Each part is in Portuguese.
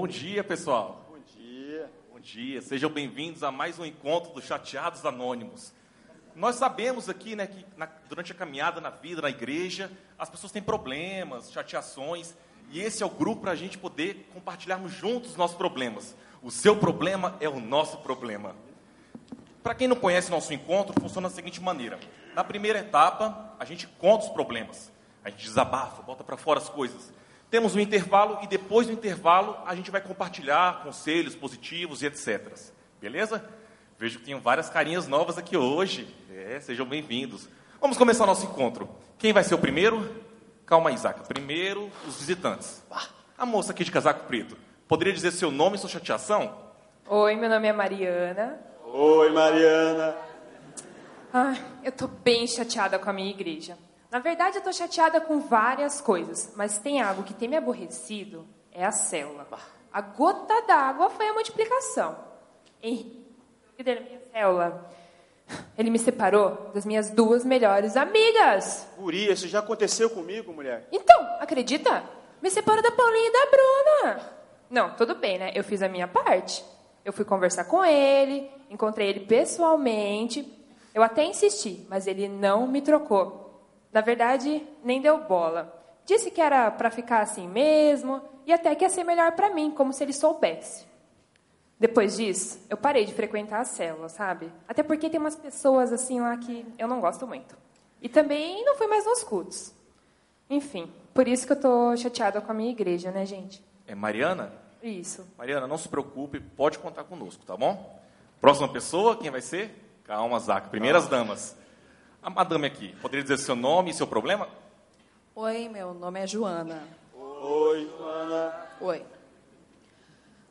Bom dia, pessoal. Bom dia. Bom dia. Sejam bem-vindos a mais um encontro dos Chateados Anônimos. Nós sabemos aqui, né, que na, durante a caminhada na vida, na igreja, as pessoas têm problemas, chateações, e esse é o grupo para a gente poder compartilharmos juntos os nossos problemas. O seu problema é o nosso problema. Para quem não conhece nosso encontro, funciona da seguinte maneira: na primeira etapa, a gente conta os problemas, a gente desabafa, bota para fora as coisas. Temos um intervalo e depois do intervalo a gente vai compartilhar conselhos positivos e etc. Beleza? Vejo que tem várias carinhas novas aqui hoje. É, sejam bem-vindos. Vamos começar nosso encontro. Quem vai ser o primeiro? Calma, Isaac. Primeiro, os visitantes. A moça aqui de casaco preto. Poderia dizer seu nome e sua chateação? Oi, meu nome é Mariana. Oi, Mariana. Ah, eu tô bem chateada com a minha igreja. Na verdade, eu tô chateada com várias coisas, mas tem algo que tem me aborrecido, é a célula. A gota d'água foi a multiplicação. Henrique, da minha célula, ele me separou das minhas duas melhores amigas. Guria, isso já aconteceu comigo, mulher. Então, acredita? Me separou da Paulinha e da Bruna. Não, tudo bem, né? Eu fiz a minha parte. Eu fui conversar com ele, encontrei ele pessoalmente. Eu até insisti, mas ele não me trocou. Na verdade, nem deu bola. Disse que era para ficar assim mesmo e até que ia ser melhor para mim, como se ele soubesse. Depois disso, eu parei de frequentar a célula, sabe? Até porque tem umas pessoas assim lá que eu não gosto muito. E também não fui mais nos cultos. Enfim, por isso que eu tô chateada com a minha igreja, né, gente? É Mariana? Isso. Mariana, não se preocupe, pode contar conosco, tá bom? Próxima pessoa, quem vai ser? Calma, Zaca. Primeiras damas. A madame aqui, poderia dizer seu nome e seu problema? Oi, meu nome é Joana. Oi, Joana. Oi.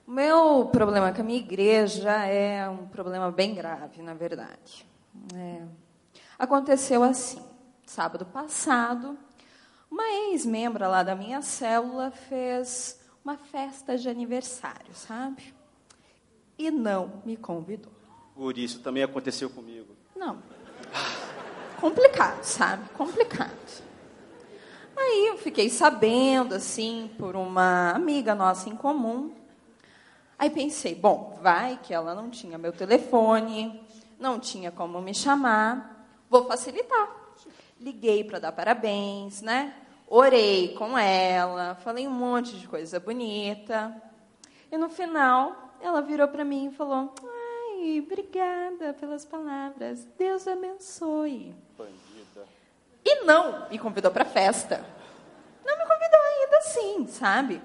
O meu problema com a minha igreja é um problema bem grave, na verdade. É. Aconteceu assim: sábado passado, uma ex-membra lá da minha célula fez uma festa de aniversário, sabe? E não me convidou. Guria, isso também aconteceu comigo. Não. Complicado, sabe? Complicado. Aí eu fiquei sabendo, assim, por uma amiga nossa em comum. Aí pensei, bom, vai que ela não tinha meu telefone, não tinha como me chamar, vou facilitar. Liguei para dar parabéns, né? Orei com ela, falei um monte de coisa bonita. E no final, ela virou para mim e falou: Obrigada pelas palavras. Deus abençoe. Bandida. E não me convidou para festa. Não me convidou ainda assim, sabe?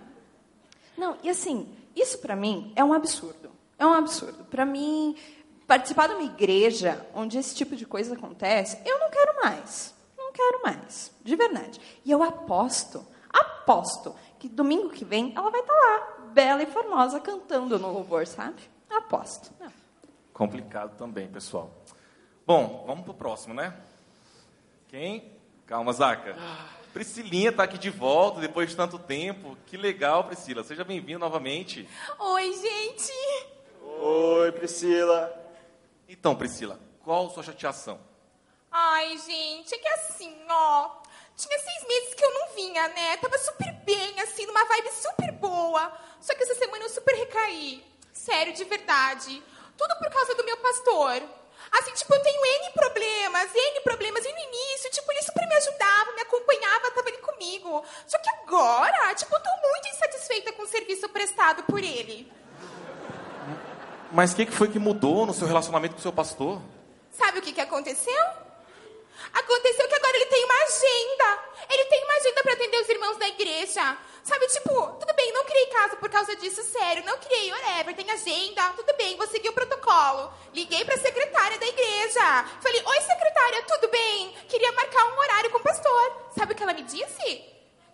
Não, e assim, isso para mim é um absurdo. É um absurdo. Para mim, participar de uma igreja onde esse tipo de coisa acontece, eu não quero mais. Não quero mais, de verdade. E eu aposto, aposto que domingo que vem ela vai estar lá, bela e formosa, cantando no louvor, sabe? Aposto. Não. Complicado também, pessoal. Bom, vamos pro próximo, né? Quem? Calma, Zaca. Priscilinha está aqui de volta depois de tanto tempo. Que legal, Priscila. Seja bem-vinda novamente. Oi, gente! Oi, Priscila. Então, Priscila, qual sua chateação? Ai, gente, é que assim, ó. Tinha seis meses que eu não vinha, né? Tava super bem, assim, numa vibe super boa. Só que essa semana eu super recaí. Sério, de verdade. Tudo por causa do meu pastor. Assim, tipo, eu tenho N problemas, N problemas. E no início, tipo, ele super me ajudava, me acompanhava, tava ali comigo. Só que agora, tipo, eu tô muito insatisfeita com o serviço prestado por ele. Mas o que, que foi que mudou no seu relacionamento com o seu pastor? Sabe o que, que aconteceu? Aconteceu que agora ele tem uma agenda. Ele tem uma agenda para atender os irmãos da igreja. Sabe, tipo, tudo bem, não criei casa por causa disso, sério. Não criei, whatever, tem agenda. Tudo bem, vou seguir o protocolo. Liguei pra secretária da igreja. Falei, oi, secretária, tudo bem? Queria marcar um horário com o pastor. Sabe o que ela me disse?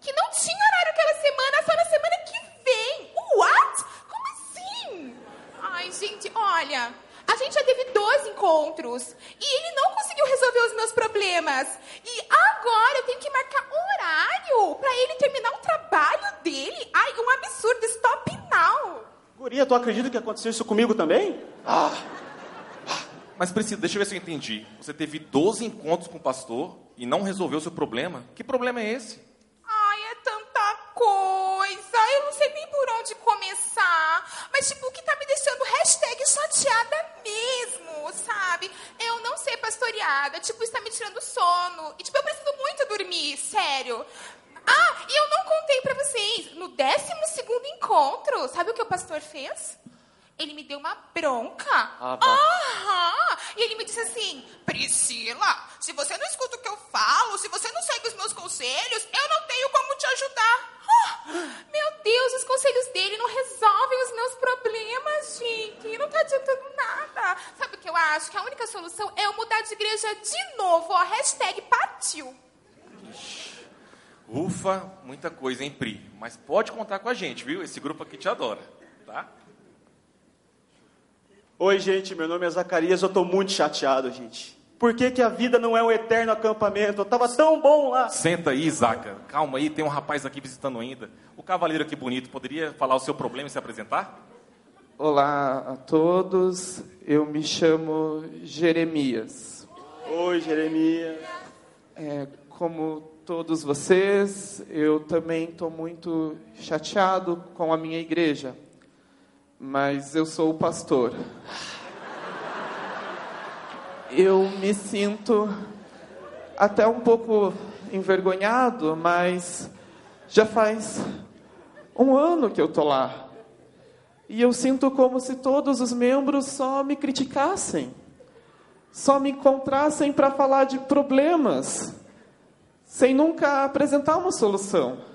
Que não tinha horário aquela semana, só na semana que vem. What? Como assim? Ai, gente, olha. A gente já teve dois encontros e ele não conseguiu resolver os meus problemas. E agora eu tenho que marcar um horário para ele terminar o trabalho dele. Ai, um absurdo. Stop now. Guria, tu acredita que aconteceu isso comigo também? Mas, Priscila, deixa eu ver se eu entendi. Você teve 12 encontros com o pastor e não resolveu o seu problema? Que problema é esse? Ai, é tanta coisa. Eu não sei nem por onde começar. Mas, tipo, o que tá me deixando hashtag chateada mesmo, sabe? Eu não ser pastoreada, tipo, está me tirando sono. E, tipo, eu preciso muito dormir, sério. Ah, e eu não contei pra vocês. No 12 segundo encontro, sabe o que o pastor fez? Ele me deu uma bronca. Ah. Aham. E ele me disse assim: Priscila, se você não escuta o que eu falo, se você não segue os meus conselhos, eu não tenho como te ajudar. Ah, meu Deus, os conselhos dele não resolvem os meus problemas, gente. Não tá adiantando nada. Sabe o que eu acho? Que a única solução é eu mudar de igreja de novo. Ó, hashtag partiu. Ufa, muita coisa, hein, Pri? Mas pode contar com a gente, viu? Esse grupo aqui te adora, tá? Oi, gente, meu nome é Zacarias, eu tô muito chateado, gente. Por que, que a vida não é um eterno acampamento? Eu tava tão bom lá. Senta aí, Zaca. Calma aí, tem um rapaz aqui visitando ainda. O cavaleiro aqui bonito, poderia falar o seu problema e se apresentar? Olá a todos, eu me chamo Jeremias. Oi, Jeremias. É, como todos vocês, eu também estou muito chateado com a minha igreja, mas eu sou o pastor. Eu me sinto até um pouco envergonhado, mas já faz um ano que eu estou lá. E eu sinto como se todos os membros só me criticassem, só me encontrassem para falar de problemas, sem nunca apresentar uma solução.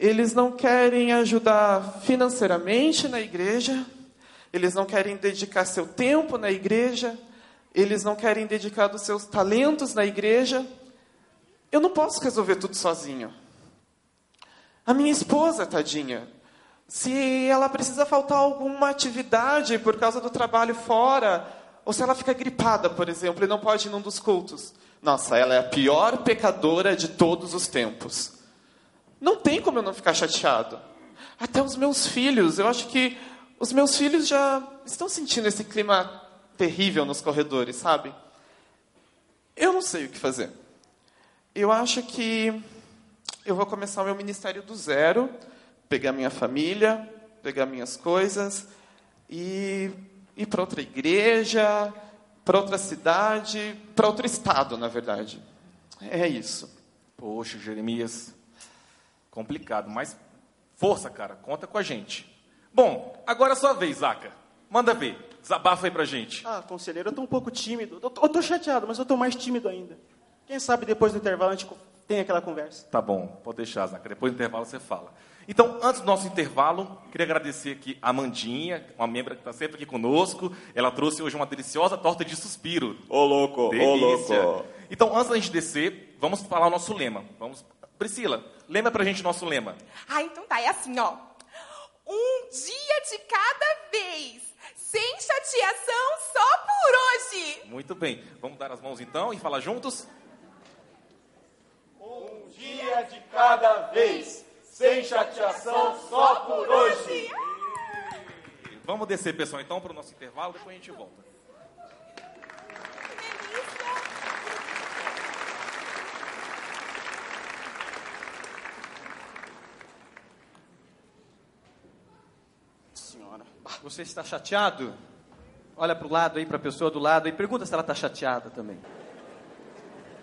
Eles não querem ajudar financeiramente na igreja, eles não querem dedicar seu tempo na igreja, eles não querem dedicar dos seus talentos na igreja. Eu não posso resolver tudo sozinho. A minha esposa, tadinha, se ela precisa faltar alguma atividade por causa do trabalho fora, ou se ela fica gripada, por exemplo, e não pode ir num dos cultos. Nossa, ela é a pior pecadora de todos os tempos. Não tem como eu não ficar chateado. Até os meus filhos, eu acho que os meus filhos já estão sentindo esse clima terrível nos corredores, sabe? Eu não sei o que fazer. Eu acho que eu vou começar o meu ministério do zero, pegar minha família, pegar minhas coisas e ir para outra igreja, para outra cidade, para outro estado, na verdade. É isso. Poxa, Jeremias, complicado, mas força, cara, conta com a gente. Bom, agora é a sua vez, Zaca. Manda ver, desabafa aí pra gente. Ah, conselheiro, eu tô um pouco tímido. Eu tô, eu tô chateado, mas eu tô mais tímido ainda. Quem sabe depois do intervalo a gente tem aquela conversa. Tá bom, pode deixar, Zaca. Depois do intervalo você fala. Então, antes do nosso intervalo, queria agradecer aqui a Mandinha, uma membra que está sempre aqui conosco. Ela trouxe hoje uma deliciosa torta de suspiro. Ô, louco, ô, Delícia. louco. Então, antes da gente descer, vamos falar o nosso lema. Vamos... Priscila, lembra pra gente o nosso lema. Ah, então tá, é assim, ó. Um dia de cada vez. Sem chateação, só por hoje. Muito bem. Vamos dar as mãos então e falar juntos? Um dia de cada vez, sem chateação, só por hoje. Vamos descer, pessoal, então, para o nosso intervalo, depois a gente volta. Você está chateado? Olha para o lado aí, para a pessoa do lado e pergunta se ela está chateada também.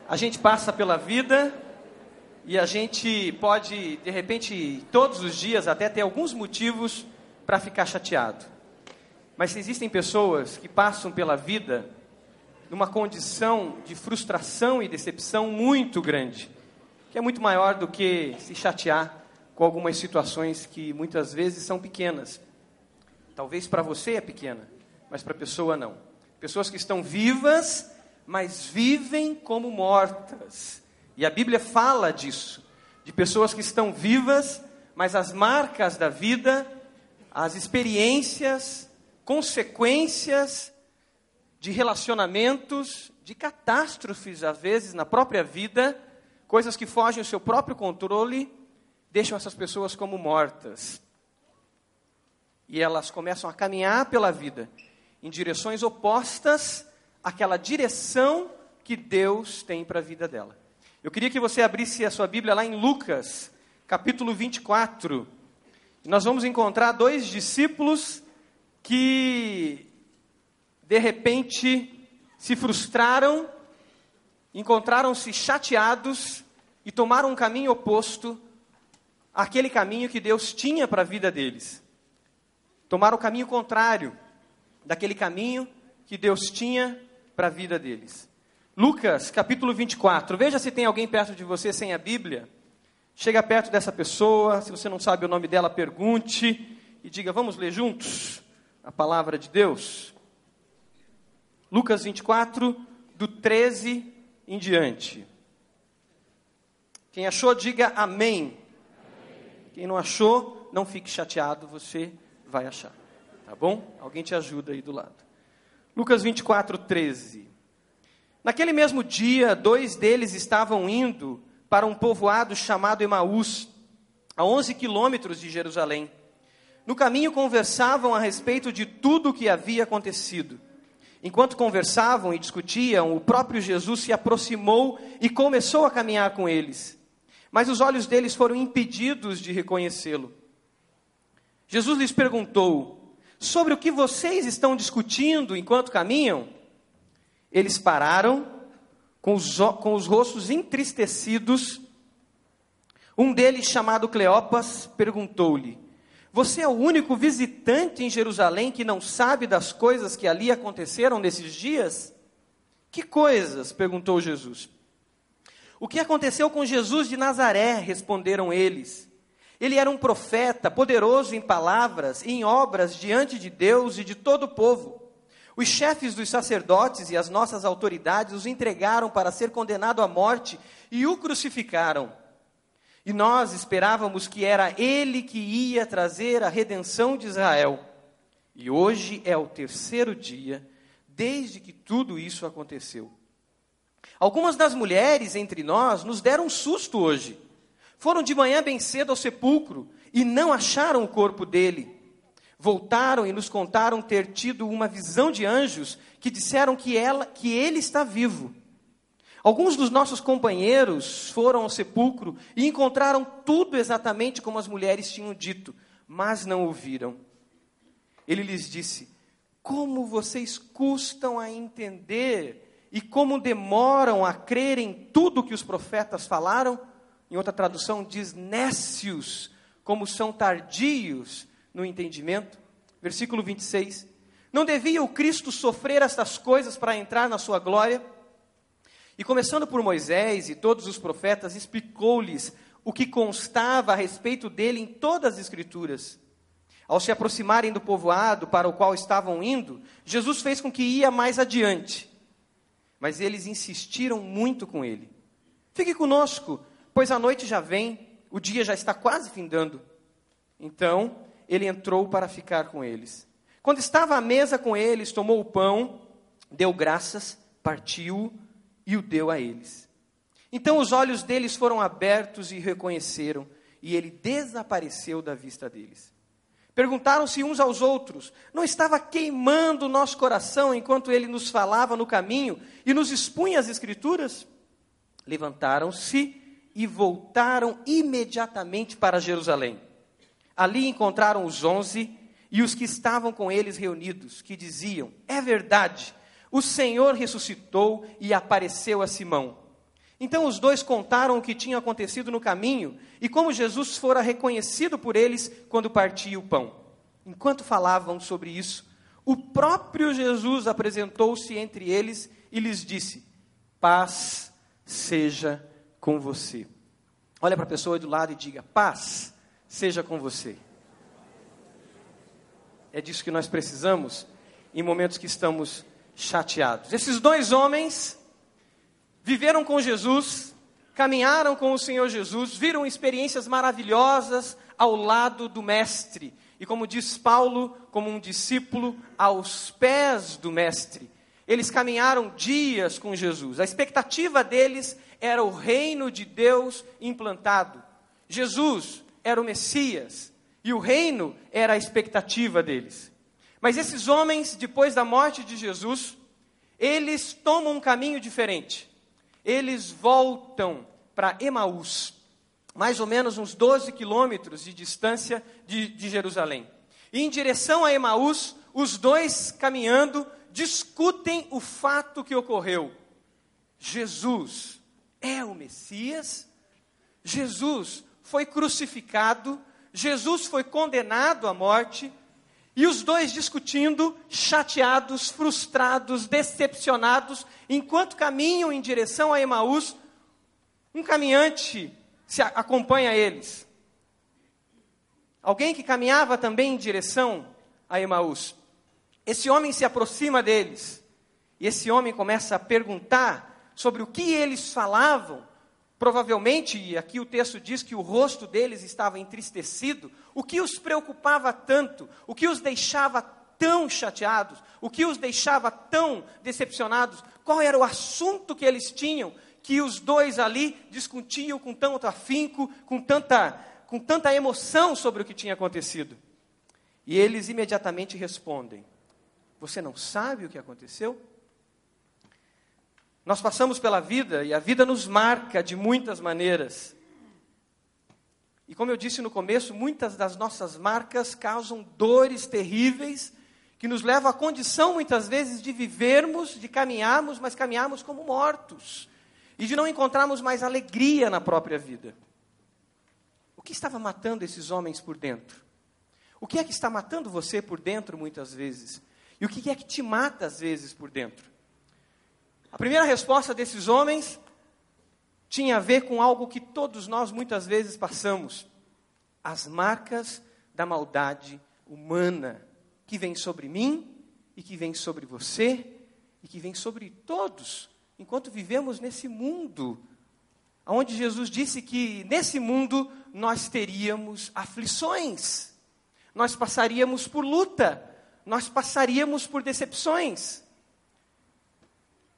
A gente passa pela vida e a gente pode, de repente, todos os dias até ter alguns motivos para ficar chateado. Mas existem pessoas que passam pela vida numa condição de frustração e decepção muito grande, que é muito maior do que se chatear com algumas situações que muitas vezes são pequenas. Talvez para você é pequena, mas para a pessoa não. Pessoas que estão vivas, mas vivem como mortas. E a Bíblia fala disso, de pessoas que estão vivas, mas as marcas da vida, as experiências, consequências de relacionamentos, de catástrofes, às vezes, na própria vida, coisas que fogem ao seu próprio controle, deixam essas pessoas como mortas. E elas começam a caminhar pela vida em direções opostas àquela direção que Deus tem para a vida dela. Eu queria que você abrisse a sua Bíblia lá em Lucas, capítulo 24. Nós vamos encontrar dois discípulos que, de repente, se frustraram, encontraram-se chateados e tomaram um caminho oposto àquele caminho que Deus tinha para a vida deles. Tomaram o caminho contrário daquele caminho que Deus tinha para a vida deles. Lucas, capítulo 24. Veja se tem alguém perto de você sem a Bíblia. Chega perto dessa pessoa, se você não sabe o nome dela, pergunte e diga: Vamos ler juntos a palavra de Deus. Lucas 24, do 13 em diante. Quem achou, diga amém. Quem não achou, não fique chateado, você vai achar. Tá bom? Alguém te ajuda aí do lado. Lucas 24, 13. Naquele mesmo dia, dois deles estavam indo para um povoado chamado Emaús, a 11 quilômetros de Jerusalém. No caminho conversavam a respeito de tudo o que havia acontecido. Enquanto conversavam e discutiam, o próprio Jesus se aproximou e começou a caminhar com eles. Mas os olhos deles foram impedidos de reconhecê-lo. Jesus lhes perguntou: Sobre o que vocês estão discutindo enquanto caminham? Eles pararam com os, com os rostos entristecidos. Um deles, chamado Cleopas, perguntou-lhe: Você é o único visitante em Jerusalém que não sabe das coisas que ali aconteceram nesses dias? Que coisas? perguntou Jesus. O que aconteceu com Jesus de Nazaré? responderam eles. Ele era um profeta, poderoso em palavras e em obras diante de Deus e de todo o povo. Os chefes dos sacerdotes e as nossas autoridades os entregaram para ser condenado à morte e o crucificaram. E nós esperávamos que era ele que ia trazer a redenção de Israel. E hoje é o terceiro dia desde que tudo isso aconteceu. Algumas das mulheres entre nós nos deram um susto hoje. Foram de manhã bem cedo ao sepulcro e não acharam o corpo dele. Voltaram e nos contaram ter tido uma visão de anjos que disseram que, ela, que ele está vivo. Alguns dos nossos companheiros foram ao sepulcro e encontraram tudo exatamente como as mulheres tinham dito, mas não ouviram. Ele lhes disse: Como vocês custam a entender e como demoram a crer em tudo que os profetas falaram? Em outra tradução, diz nécios, como são tardios no entendimento. Versículo 26. Não devia o Cristo sofrer estas coisas para entrar na sua glória? E começando por Moisés e todos os profetas, explicou-lhes o que constava a respeito dele em todas as Escrituras. Ao se aproximarem do povoado para o qual estavam indo, Jesus fez com que ia mais adiante. Mas eles insistiram muito com ele. Fique conosco, pois a noite já vem, o dia já está quase findando. Então, ele entrou para ficar com eles. Quando estava à mesa com eles, tomou o pão, deu graças, partiu e o deu a eles. Então os olhos deles foram abertos e reconheceram, e ele desapareceu da vista deles. Perguntaram-se uns aos outros: Não estava queimando o nosso coração enquanto ele nos falava no caminho e nos expunha as Escrituras? Levantaram-se e voltaram imediatamente para Jerusalém. Ali encontraram os onze e os que estavam com eles reunidos, que diziam: É verdade, o Senhor ressuscitou e apareceu a Simão. Então os dois contaram o que tinha acontecido no caminho e como Jesus fora reconhecido por eles quando partia o pão. Enquanto falavam sobre isso, o próprio Jesus apresentou-se entre eles e lhes disse: Paz seja com você. Olha para a pessoa do lado e diga: Paz seja com você. É disso que nós precisamos em momentos que estamos chateados. Esses dois homens viveram com Jesus, caminharam com o Senhor Jesus, viram experiências maravilhosas ao lado do Mestre. E como diz Paulo, como um discípulo, aos pés do Mestre. Eles caminharam dias com Jesus. A expectativa deles era o reino de Deus implantado. Jesus era o Messias e o reino era a expectativa deles. Mas esses homens, depois da morte de Jesus, eles tomam um caminho diferente. Eles voltam para Emaús. mais ou menos uns 12 quilômetros de distância de, de Jerusalém. E em direção a Emaús, os dois caminhando discutem o fato que ocorreu. Jesus é o Messias? Jesus foi crucificado, Jesus foi condenado à morte, e os dois discutindo, chateados, frustrados, decepcionados, enquanto caminham em direção a Emaús, um caminhante se acompanha eles. Alguém que caminhava também em direção a Emaús. Esse homem se aproxima deles. E esse homem começa a perguntar sobre o que eles falavam. Provavelmente, e aqui o texto diz que o rosto deles estava entristecido. O que os preocupava tanto? O que os deixava tão chateados? O que os deixava tão decepcionados? Qual era o assunto que eles tinham que os dois ali discutiam com tanto afinco, com tanta, com tanta emoção sobre o que tinha acontecido. E eles imediatamente respondem: Você não sabe o que aconteceu? Nós passamos pela vida e a vida nos marca de muitas maneiras. E como eu disse no começo, muitas das nossas marcas causam dores terríveis que nos levam à condição muitas vezes de vivermos, de caminharmos, mas caminharmos como mortos e de não encontrarmos mais alegria na própria vida. O que estava matando esses homens por dentro? O que é que está matando você por dentro muitas vezes? E o que é que te mata às vezes por dentro? A primeira resposta desses homens tinha a ver com algo que todos nós muitas vezes passamos: as marcas da maldade humana que vem sobre mim e que vem sobre você e que vem sobre todos enquanto vivemos nesse mundo, onde Jesus disse que nesse mundo nós teríamos aflições, nós passaríamos por luta, nós passaríamos por decepções.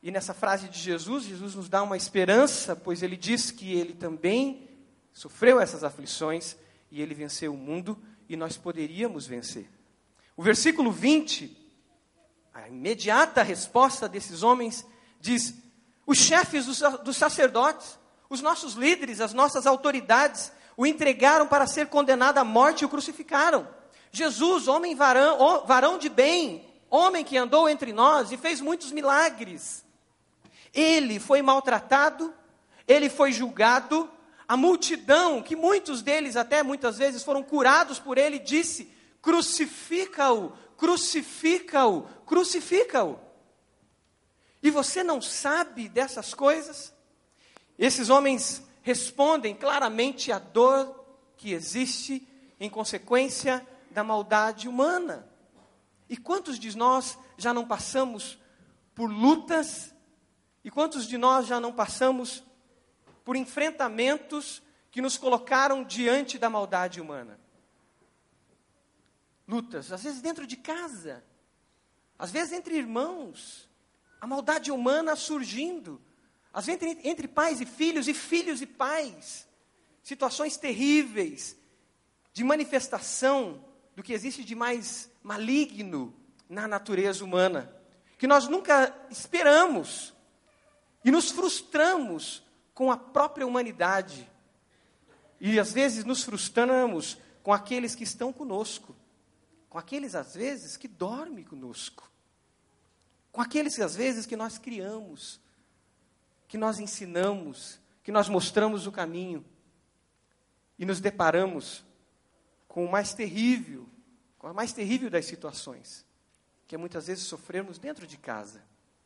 E nessa frase de Jesus, Jesus nos dá uma esperança, pois ele diz que ele também sofreu essas aflições e ele venceu o mundo e nós poderíamos vencer. O versículo 20, a imediata resposta desses homens diz: os chefes dos, dos sacerdotes, os nossos líderes, as nossas autoridades, o entregaram para ser condenado à morte e o crucificaram. Jesus, homem varão, varão de bem, homem que andou entre nós e fez muitos milagres. Ele foi maltratado, ele foi julgado, a multidão, que muitos deles até muitas vezes foram curados por ele, disse: crucifica-o, crucifica-o, crucifica-o. E você não sabe dessas coisas? Esses homens respondem claramente à dor que existe em consequência da maldade humana. E quantos de nós já não passamos por lutas? E quantos de nós já não passamos por enfrentamentos que nos colocaram diante da maldade humana? Lutas, às vezes dentro de casa, às vezes entre irmãos, a maldade humana surgindo. Às vezes entre, entre pais e filhos, e filhos e pais. Situações terríveis de manifestação do que existe de mais maligno na natureza humana, que nós nunca esperamos e nos frustramos com a própria humanidade. E às vezes nos frustramos com aqueles que estão conosco, com aqueles às vezes que dormem conosco com aqueles às vezes que nós criamos, que nós ensinamos, que nós mostramos o caminho e nos deparamos com o mais terrível, com a mais terrível das situações, que é muitas vezes sofrermos dentro de casa.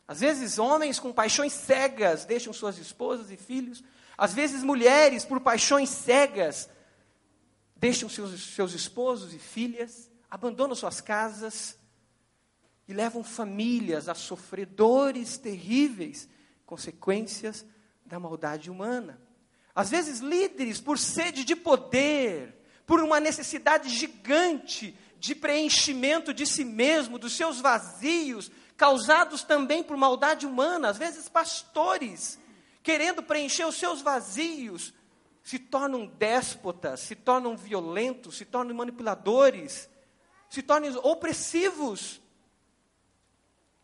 Às vezes homens com paixões cegas deixam suas esposas e filhos, às vezes mulheres por paixões cegas deixam seus, seus esposos e filhas, abandonam suas casas, e levam famílias a sofrer dores terríveis, consequências da maldade humana. Às vezes, líderes, por sede de poder, por uma necessidade gigante de preenchimento de si mesmo, dos seus vazios, causados também por maldade humana, às vezes, pastores, querendo preencher os seus vazios, se tornam déspotas, se tornam violentos, se tornam manipuladores, se tornam opressivos.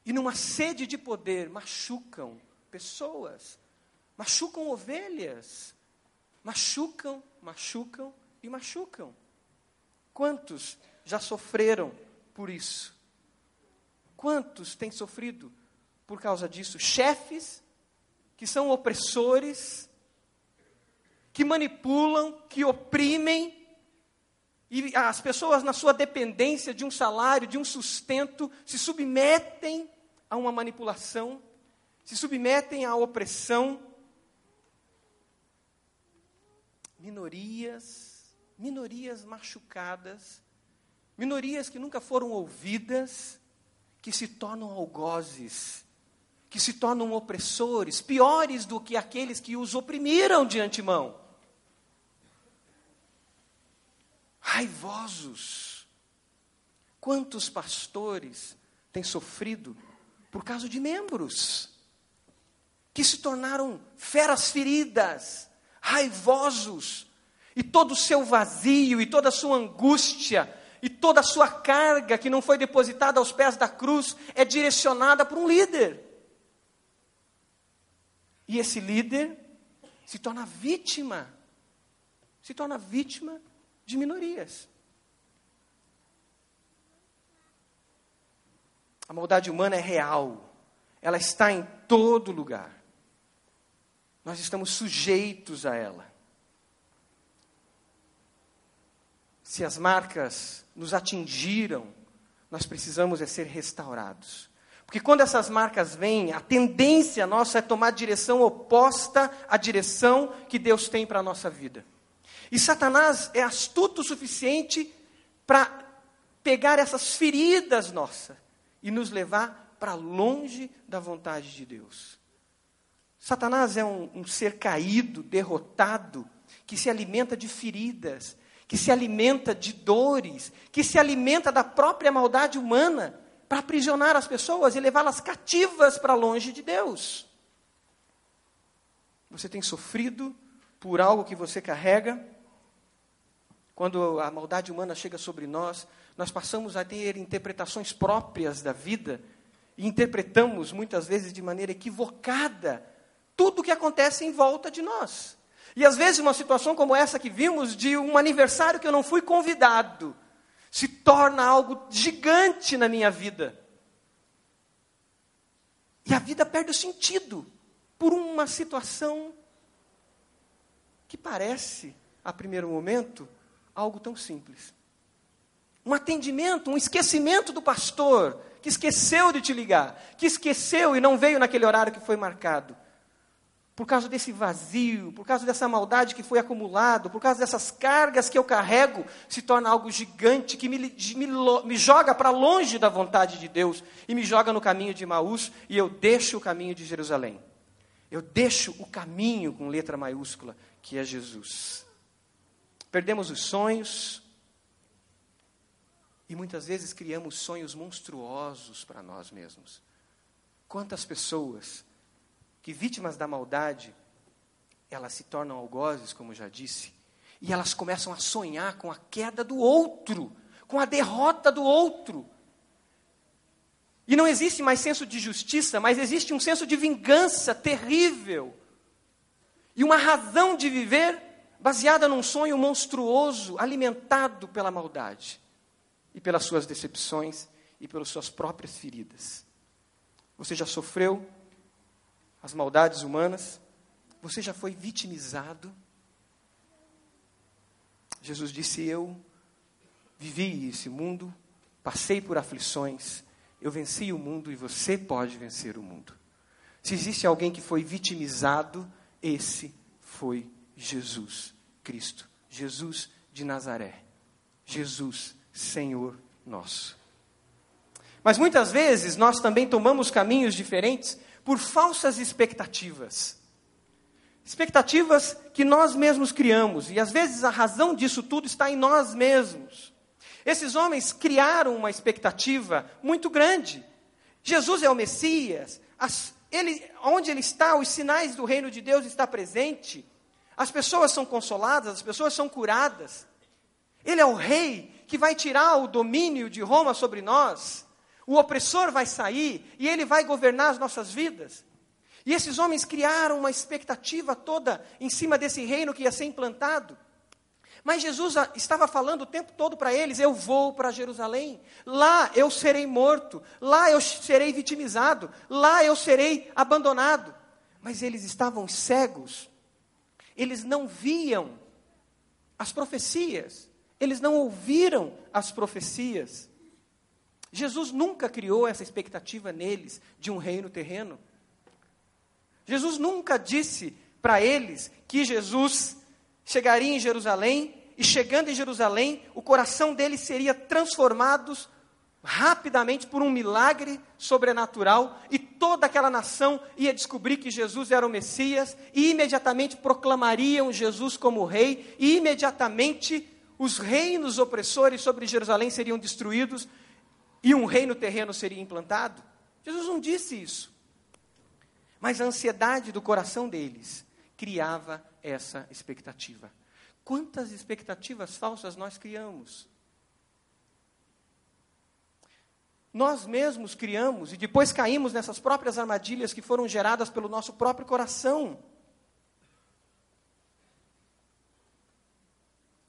E numa sede de poder machucam pessoas, machucam ovelhas, machucam, machucam e machucam. Quantos já sofreram por isso? Quantos têm sofrido por causa disso? Chefes que são opressores, que manipulam, que oprimem, e as pessoas, na sua dependência de um salário, de um sustento, se submetem a uma manipulação, se submetem à opressão. Minorias, minorias machucadas, minorias que nunca foram ouvidas, que se tornam algozes, que se tornam opressores, piores do que aqueles que os oprimiram de antemão. Raivosos. Quantos pastores têm sofrido por causa de membros que se tornaram feras feridas, raivosos, e todo o seu vazio, e toda a sua angústia, e toda a sua carga que não foi depositada aos pés da cruz é direcionada para um líder. E esse líder se torna vítima, se torna vítima de minorias. A maldade humana é real, ela está em todo lugar. Nós estamos sujeitos a ela. Se as marcas nos atingiram, nós precisamos é ser restaurados. Porque quando essas marcas vêm, a tendência nossa é tomar direção oposta à direção que Deus tem para a nossa vida. E Satanás é astuto o suficiente para pegar essas feridas nossas e nos levar para longe da vontade de Deus. Satanás é um, um ser caído, derrotado, que se alimenta de feridas, que se alimenta de dores, que se alimenta da própria maldade humana para aprisionar as pessoas e levá-las cativas para longe de Deus. Você tem sofrido por algo que você carrega? Quando a maldade humana chega sobre nós, nós passamos a ter interpretações próprias da vida e interpretamos muitas vezes de maneira equivocada tudo o que acontece em volta de nós. E às vezes uma situação como essa que vimos de um aniversário que eu não fui convidado, se torna algo gigante na minha vida. E a vida perde o sentido por uma situação que parece, a primeiro momento, algo tão simples. Um atendimento, um esquecimento do pastor, que esqueceu de te ligar, que esqueceu e não veio naquele horário que foi marcado por causa desse vazio, por causa dessa maldade que foi acumulado, por causa dessas cargas que eu carrego, se torna algo gigante que me, me, me joga para longe da vontade de Deus e me joga no caminho de Maús e eu deixo o caminho de Jerusalém. Eu deixo o caminho com letra maiúscula, que é Jesus. Perdemos os sonhos e muitas vezes criamos sonhos monstruosos para nós mesmos. Quantas pessoas que vítimas da maldade, elas se tornam algozes, como já disse, e elas começam a sonhar com a queda do outro, com a derrota do outro. E não existe mais senso de justiça, mas existe um senso de vingança terrível. E uma razão de viver baseada num sonho monstruoso, alimentado pela maldade, e pelas suas decepções, e pelas suas próprias feridas. Você já sofreu as maldades humanas? Você já foi vitimizado? Jesus disse: Eu vivi esse mundo, passei por aflições, eu venci o mundo e você pode vencer o mundo. Se existe alguém que foi vitimizado, esse foi Jesus Cristo, Jesus de Nazaré, Jesus, Senhor nosso. Mas muitas vezes nós também tomamos caminhos diferentes por falsas expectativas. Expectativas que nós mesmos criamos, e às vezes a razão disso tudo está em nós mesmos. Esses homens criaram uma expectativa muito grande. Jesus é o Messias, as, ele, onde ele está, os sinais do reino de Deus estão presentes. As pessoas são consoladas, as pessoas são curadas. Ele é o rei que vai tirar o domínio de Roma sobre nós o opressor vai sair e ele vai governar as nossas vidas. E esses homens criaram uma expectativa toda em cima desse reino que ia ser implantado. Mas Jesus estava falando o tempo todo para eles: eu vou para Jerusalém, lá eu serei morto, lá eu serei vitimizado, lá eu serei abandonado. Mas eles estavam cegos, eles não viam as profecias, eles não ouviram as profecias. Jesus nunca criou essa expectativa neles de um reino terreno. Jesus nunca disse para eles que Jesus chegaria em Jerusalém e chegando em Jerusalém, o coração deles seria transformado rapidamente por um milagre sobrenatural e toda aquela nação ia descobrir que Jesus era o Messias e imediatamente proclamariam Jesus como rei e imediatamente os reinos opressores sobre Jerusalém seriam destruídos e um reino terreno seria implantado. Jesus não disse isso. Mas a ansiedade do coração deles criava essa expectativa. Quantas expectativas falsas nós criamos? Nós mesmos criamos e depois caímos nessas próprias armadilhas que foram geradas pelo nosso próprio coração.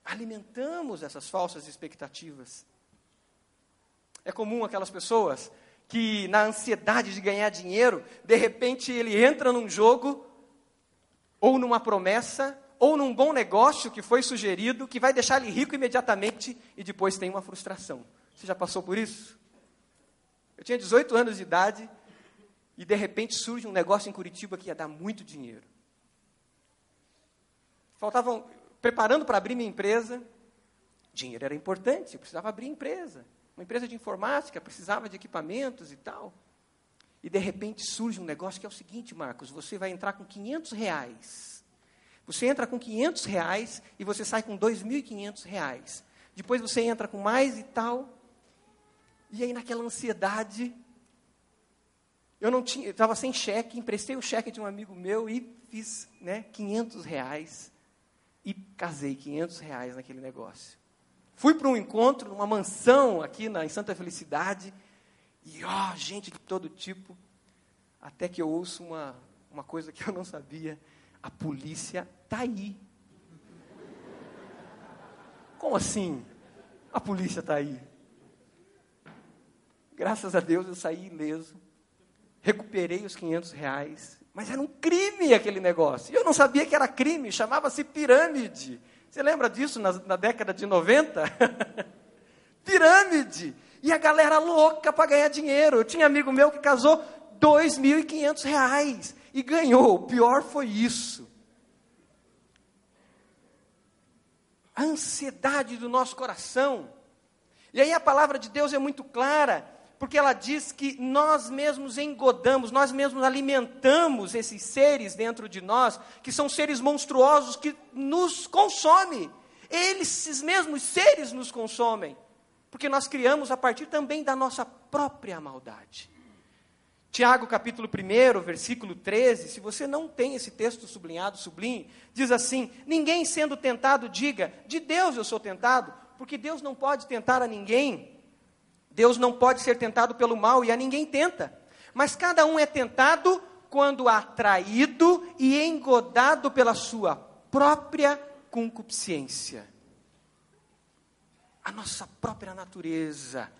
Alimentamos essas falsas expectativas. É comum aquelas pessoas que, na ansiedade de ganhar dinheiro, de repente ele entra num jogo, ou numa promessa, ou num bom negócio que foi sugerido, que vai deixar ele rico imediatamente e depois tem uma frustração. Você já passou por isso? Eu tinha 18 anos de idade e de repente surge um negócio em Curitiba que ia dar muito dinheiro. Faltavam, preparando para abrir minha empresa, dinheiro era importante, eu precisava abrir empresa. Uma empresa de informática, precisava de equipamentos e tal. E de repente surge um negócio que é o seguinte, Marcos, você vai entrar com 500 reais. Você entra com 500 reais e você sai com 2.500 reais. Depois você entra com mais e tal. E aí naquela ansiedade, eu não tinha, estava sem cheque, emprestei o cheque de um amigo meu e fiz, né, 500 reais e casei 500 reais naquele negócio. Fui para um encontro numa mansão aqui na, em Santa Felicidade e ó, gente de todo tipo, até que eu ouço uma, uma coisa que eu não sabia, a polícia está aí. Como assim? A polícia está aí. Graças a Deus eu saí ileso. Recuperei os 500 reais. Mas era um crime aquele negócio. Eu não sabia que era crime, chamava-se pirâmide. Você lembra disso na, na década de 90? pirâmide. E a galera louca para ganhar dinheiro. Eu tinha amigo meu que casou 2.500 reais e ganhou. O pior foi isso. A ansiedade do nosso coração. E aí a palavra de Deus é muito clara, porque ela diz que nós mesmos engodamos, nós mesmos alimentamos esses seres dentro de nós, que são seres monstruosos que nos consomem. Eles, esses mesmos seres nos consomem, porque nós criamos a partir também da nossa própria maldade. Tiago capítulo 1, versículo 13, se você não tem esse texto sublinhado, sublinhe, diz assim: Ninguém sendo tentado diga, de Deus eu sou tentado, porque Deus não pode tentar a ninguém. Deus não pode ser tentado pelo mal e a ninguém tenta. Mas cada um é tentado quando atraído e engodado pela sua própria concupiscência. A nossa própria natureza,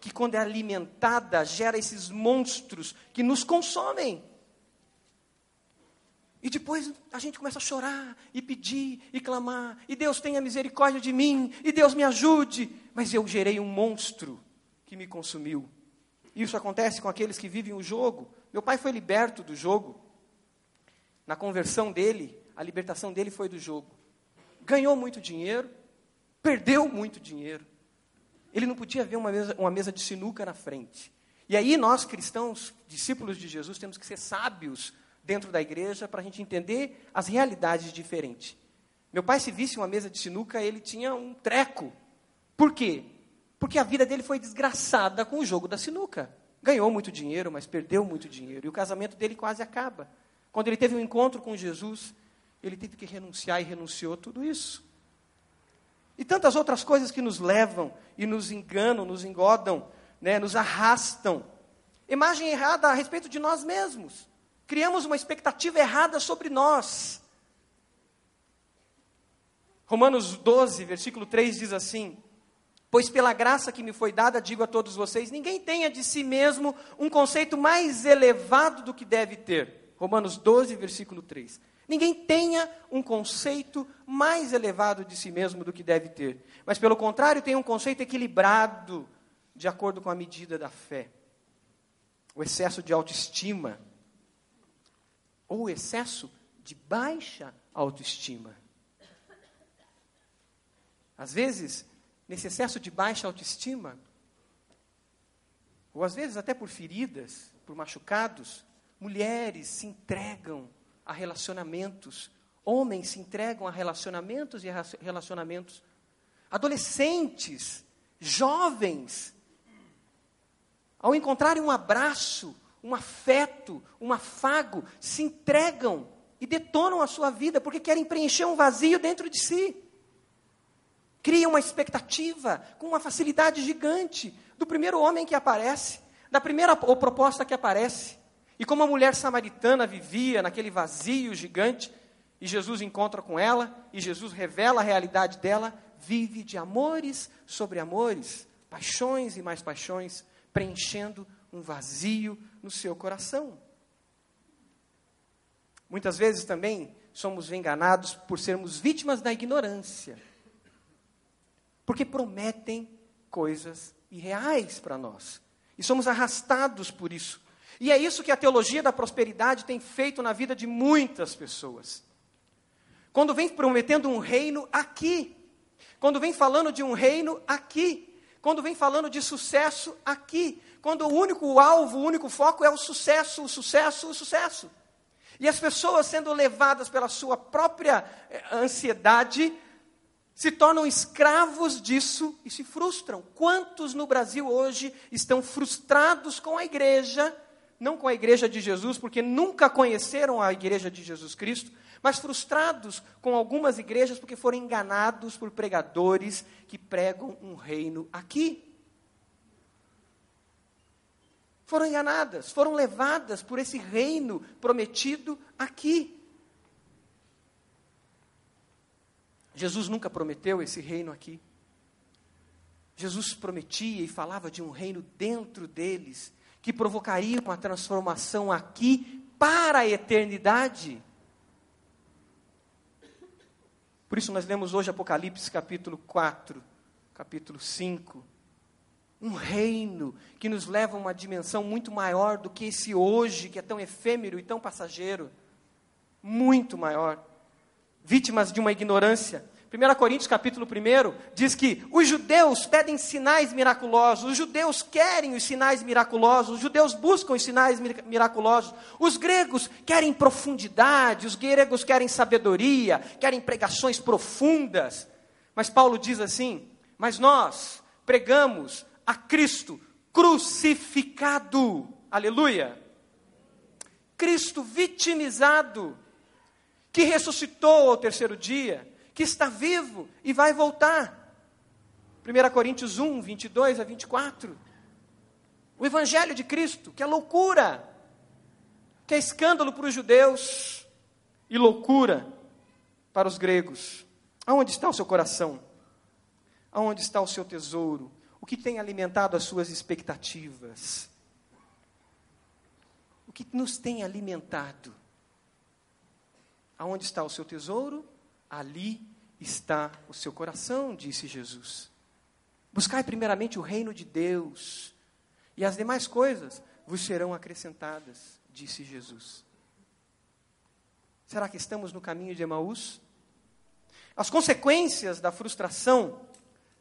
que quando é alimentada, gera esses monstros que nos consomem. E depois a gente começa a chorar, e pedir, e clamar, e Deus tenha misericórdia de mim, e Deus me ajude. Mas eu gerei um monstro que me consumiu. Isso acontece com aqueles que vivem o jogo. Meu pai foi liberto do jogo. Na conversão dele, a libertação dele foi do jogo. Ganhou muito dinheiro, perdeu muito dinheiro. Ele não podia ver uma mesa, uma mesa de sinuca na frente. E aí nós, cristãos, discípulos de Jesus, temos que ser sábios dentro da igreja para a gente entender as realidades diferentes. Meu pai, se visse uma mesa de sinuca, ele tinha um treco. Por quê? Porque a vida dele foi desgraçada com o jogo da sinuca. Ganhou muito dinheiro, mas perdeu muito dinheiro. E o casamento dele quase acaba. Quando ele teve um encontro com Jesus, ele teve que renunciar e renunciou tudo isso. E tantas outras coisas que nos levam e nos enganam, nos engodam, né, nos arrastam. Imagem errada a respeito de nós mesmos. Criamos uma expectativa errada sobre nós. Romanos 12, versículo 3 diz assim: Pois pela graça que me foi dada, digo a todos vocês: ninguém tenha de si mesmo um conceito mais elevado do que deve ter. Romanos 12, versículo 3. Ninguém tenha um conceito mais elevado de si mesmo do que deve ter, mas pelo contrário, tenha um conceito equilibrado, de acordo com a medida da fé. O excesso de autoestima, ou o excesso de baixa autoestima. Às vezes, nesse excesso de baixa autoestima, ou às vezes até por feridas, por machucados, mulheres se entregam a relacionamentos, homens se entregam a relacionamentos e a relacionamentos, adolescentes, jovens, ao encontrarem um abraço, um afeto, um afago, se entregam e detonam a sua vida porque querem preencher um vazio dentro de si. Criam uma expectativa com uma facilidade gigante do primeiro homem que aparece, da primeira proposta que aparece. E como a mulher samaritana vivia naquele vazio gigante, e Jesus encontra com ela, e Jesus revela a realidade dela, vive de amores sobre amores, paixões e mais paixões, preenchendo um vazio no seu coração. Muitas vezes também somos enganados por sermos vítimas da ignorância, porque prometem coisas irreais para nós, e somos arrastados por isso. E é isso que a teologia da prosperidade tem feito na vida de muitas pessoas. Quando vem prometendo um reino aqui, quando vem falando de um reino aqui, quando vem falando de sucesso aqui, quando o único alvo, o único foco é o sucesso, o sucesso, o sucesso. E as pessoas sendo levadas pela sua própria eh, ansiedade, se tornam escravos disso e se frustram. Quantos no Brasil hoje estão frustrados com a igreja não com a igreja de Jesus, porque nunca conheceram a igreja de Jesus Cristo, mas frustrados com algumas igrejas porque foram enganados por pregadores que pregam um reino aqui. Foram enganadas, foram levadas por esse reino prometido aqui. Jesus nunca prometeu esse reino aqui. Jesus prometia e falava de um reino dentro deles, que provocariam uma transformação aqui para a eternidade. Por isso nós lemos hoje Apocalipse capítulo 4, capítulo 5. Um reino que nos leva a uma dimensão muito maior do que esse hoje, que é tão efêmero e tão passageiro. Muito maior. Vítimas de uma ignorância 1 Coríntios capítulo 1 diz que os judeus pedem sinais miraculosos, os judeus querem os sinais miraculosos, os judeus buscam os sinais miraculosos, os gregos querem profundidade, os gregos querem sabedoria, querem pregações profundas. Mas Paulo diz assim: Mas nós pregamos a Cristo crucificado, aleluia. Cristo vitimizado, que ressuscitou ao terceiro dia que está vivo e vai voltar. 1 Coríntios 1, 22 a 24. O Evangelho de Cristo, que é loucura, que é escândalo para os judeus e loucura para os gregos. Aonde está o seu coração? Aonde está o seu tesouro? O que tem alimentado as suas expectativas? O que nos tem alimentado? Aonde está o seu tesouro? ali está o seu coração, disse Jesus. Buscai primeiramente o reino de Deus, e as demais coisas vos serão acrescentadas, disse Jesus. Será que estamos no caminho de Emaús? As consequências da frustração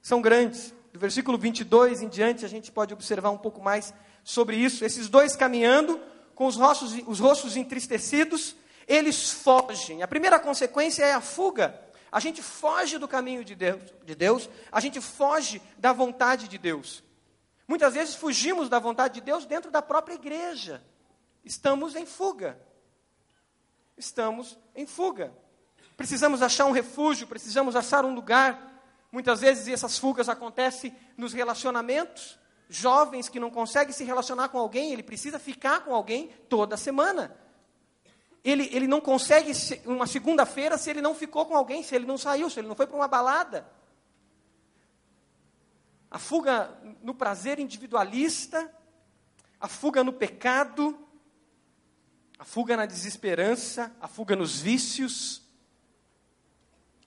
são grandes. Do versículo 22 em diante, a gente pode observar um pouco mais sobre isso. Esses dois caminhando, com os rostos, os rostos entristecidos, eles fogem. A primeira consequência é a fuga. A gente foge do caminho de Deus, de Deus, a gente foge da vontade de Deus. Muitas vezes fugimos da vontade de Deus dentro da própria igreja. Estamos em fuga. Estamos em fuga. Precisamos achar um refúgio, precisamos achar um lugar. Muitas vezes essas fugas acontecem nos relacionamentos. Jovens que não conseguem se relacionar com alguém, ele precisa ficar com alguém toda semana. Ele, ele não consegue se- uma segunda-feira se ele não ficou com alguém, se ele não saiu, se ele não foi para uma balada. A fuga no prazer individualista, a fuga no pecado, a fuga na desesperança, a fuga nos vícios,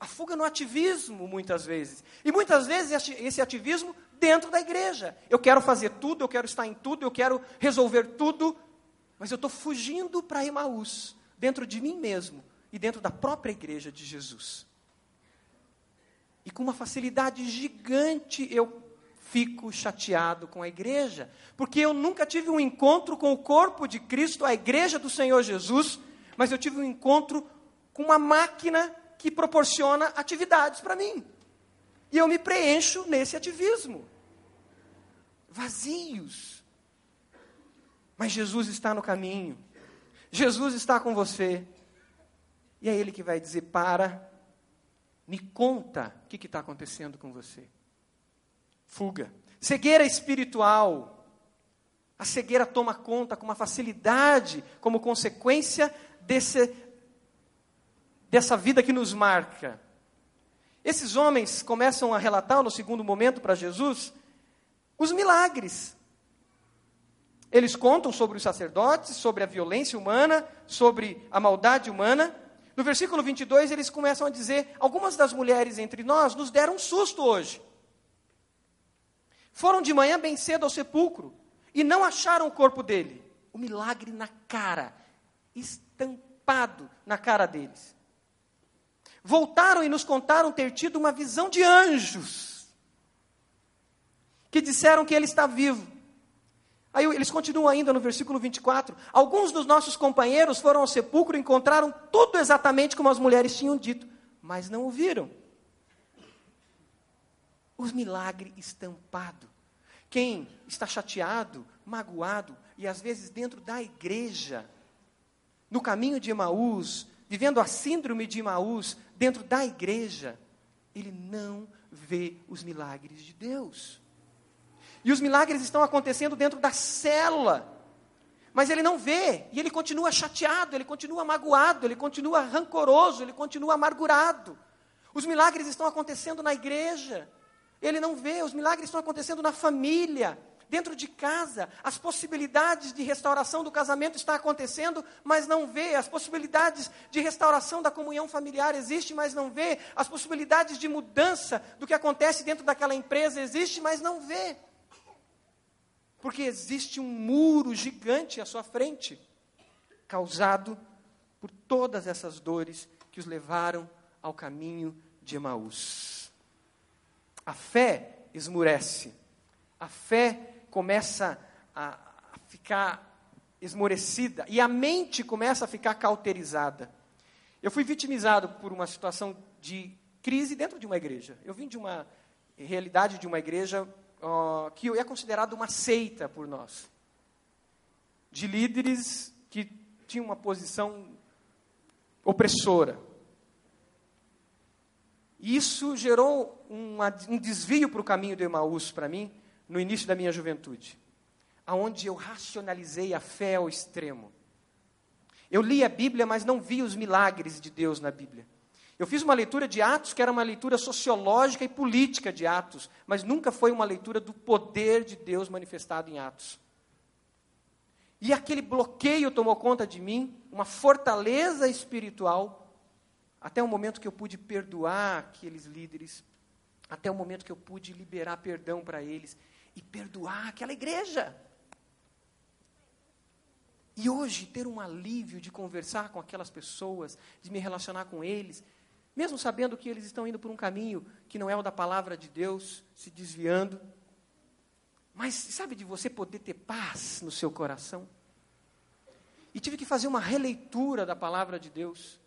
a fuga no ativismo, muitas vezes. E muitas vezes esse ativismo dentro da igreja. Eu quero fazer tudo, eu quero estar em tudo, eu quero resolver tudo, mas eu estou fugindo para Emaús, dentro de mim mesmo e dentro da própria igreja de Jesus. E com uma facilidade gigante eu fico chateado com a igreja, porque eu nunca tive um encontro com o corpo de Cristo, a igreja do Senhor Jesus, mas eu tive um encontro com uma máquina que proporciona atividades para mim. E eu me preencho nesse ativismo. Vazios. Mas Jesus está no caminho. Jesus está com você. E é Ele que vai dizer: para, me conta o que está acontecendo com você. Fuga. Cegueira espiritual. A cegueira toma conta com uma facilidade, como consequência desse, dessa vida que nos marca. Esses homens começam a relatar, no segundo momento para Jesus, os milagres. Eles contam sobre os sacerdotes, sobre a violência humana, sobre a maldade humana. No versículo 22, eles começam a dizer: Algumas das mulheres entre nós nos deram um susto hoje. Foram de manhã bem cedo ao sepulcro e não acharam o corpo dele. O milagre na cara, estampado na cara deles. Voltaram e nos contaram ter tido uma visão de anjos que disseram que ele está vivo. Aí eles continuam ainda no versículo 24. Alguns dos nossos companheiros foram ao sepulcro e encontraram tudo exatamente como as mulheres tinham dito, mas não o viram. Os milagres estampado. Quem está chateado, magoado e às vezes dentro da igreja, no caminho de Emaús, vivendo a síndrome de Emaús, dentro da igreja, ele não vê os milagres de Deus. E os milagres estão acontecendo dentro da célula. Mas ele não vê, e ele continua chateado, ele continua magoado, ele continua rancoroso, ele continua amargurado. Os milagres estão acontecendo na igreja. Ele não vê, os milagres estão acontecendo na família, dentro de casa. As possibilidades de restauração do casamento estão acontecendo, mas não vê. As possibilidades de restauração da comunhão familiar existem, mas não vê. As possibilidades de mudança do que acontece dentro daquela empresa existem, mas não vê. Porque existe um muro gigante à sua frente, causado por todas essas dores que os levaram ao caminho de Emaús. A fé esmurece, a fé começa a, ficar esmorecida e a mente começa a ficar cauterizada. Eu fui vitimizado por uma situação de crise dentro de uma igreja. Eu vim de uma realidade de uma igreja ó, que é considerada uma seita por nós, de líderes que tinham uma posição opressora. Isso gerou um desvio para o caminho do Emaús para mim, no início da minha juventude, aonde eu racionalizei a fé ao extremo. Eu li a Bíblia, mas não vi os milagres de Deus na Bíblia. Eu fiz uma leitura de Atos que era uma leitura sociológica e política de Atos, mas nunca foi uma leitura do poder de Deus manifestado em Atos. E aquele bloqueio tomou conta de mim, uma fortaleza espiritual, até o momento que eu pude perdoar aqueles líderes, até o momento que eu pude liberar perdão para eles e perdoar aquela igreja. E hoje ter um alívio de conversar com aquelas pessoas, de me relacionar com eles, mesmo sabendo que eles estão indo por um caminho que não é o da palavra de Deus, se desviando. Mas sabe de você poder ter paz no seu coração? E tive que fazer uma releitura da palavra de Deus,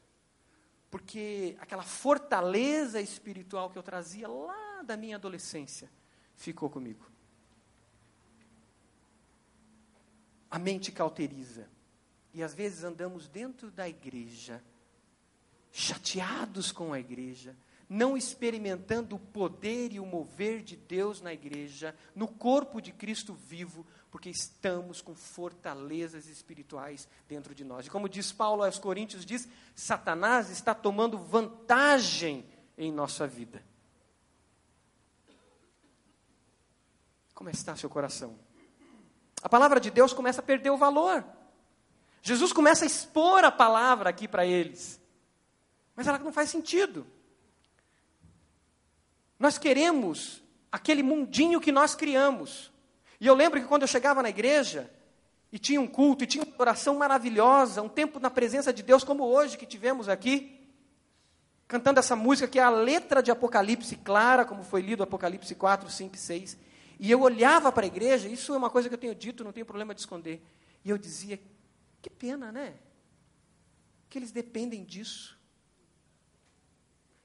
porque aquela fortaleza espiritual que eu trazia lá da minha adolescência ficou comigo. A mente cauteriza. E às vezes andamos dentro da igreja, chateados com a igreja, não experimentando o poder e o mover de Deus na igreja, no corpo de Cristo vivo, Porque estamos com fortalezas espirituais dentro de nós. E como diz Paulo aos Coríntios, diz, Satanás está tomando vantagem em nossa vida. Como está seu coração? A palavra de Deus começa a perder o valor. Jesus começa a expor a palavra aqui para eles. Mas ela não faz sentido. Nós queremos aquele mundinho que nós criamos. E eu lembro que quando eu chegava na igreja, e tinha um culto, e tinha uma oração maravilhosa, um tempo na presença de Deus, como hoje que tivemos aqui, cantando essa música que é a letra de Apocalipse clara, como foi lido Apocalipse 4, 5 e 6. E eu olhava para a igreja, isso é uma coisa que eu tenho dito, não tenho problema de esconder. E eu dizia, que pena, né? Que eles dependem disso.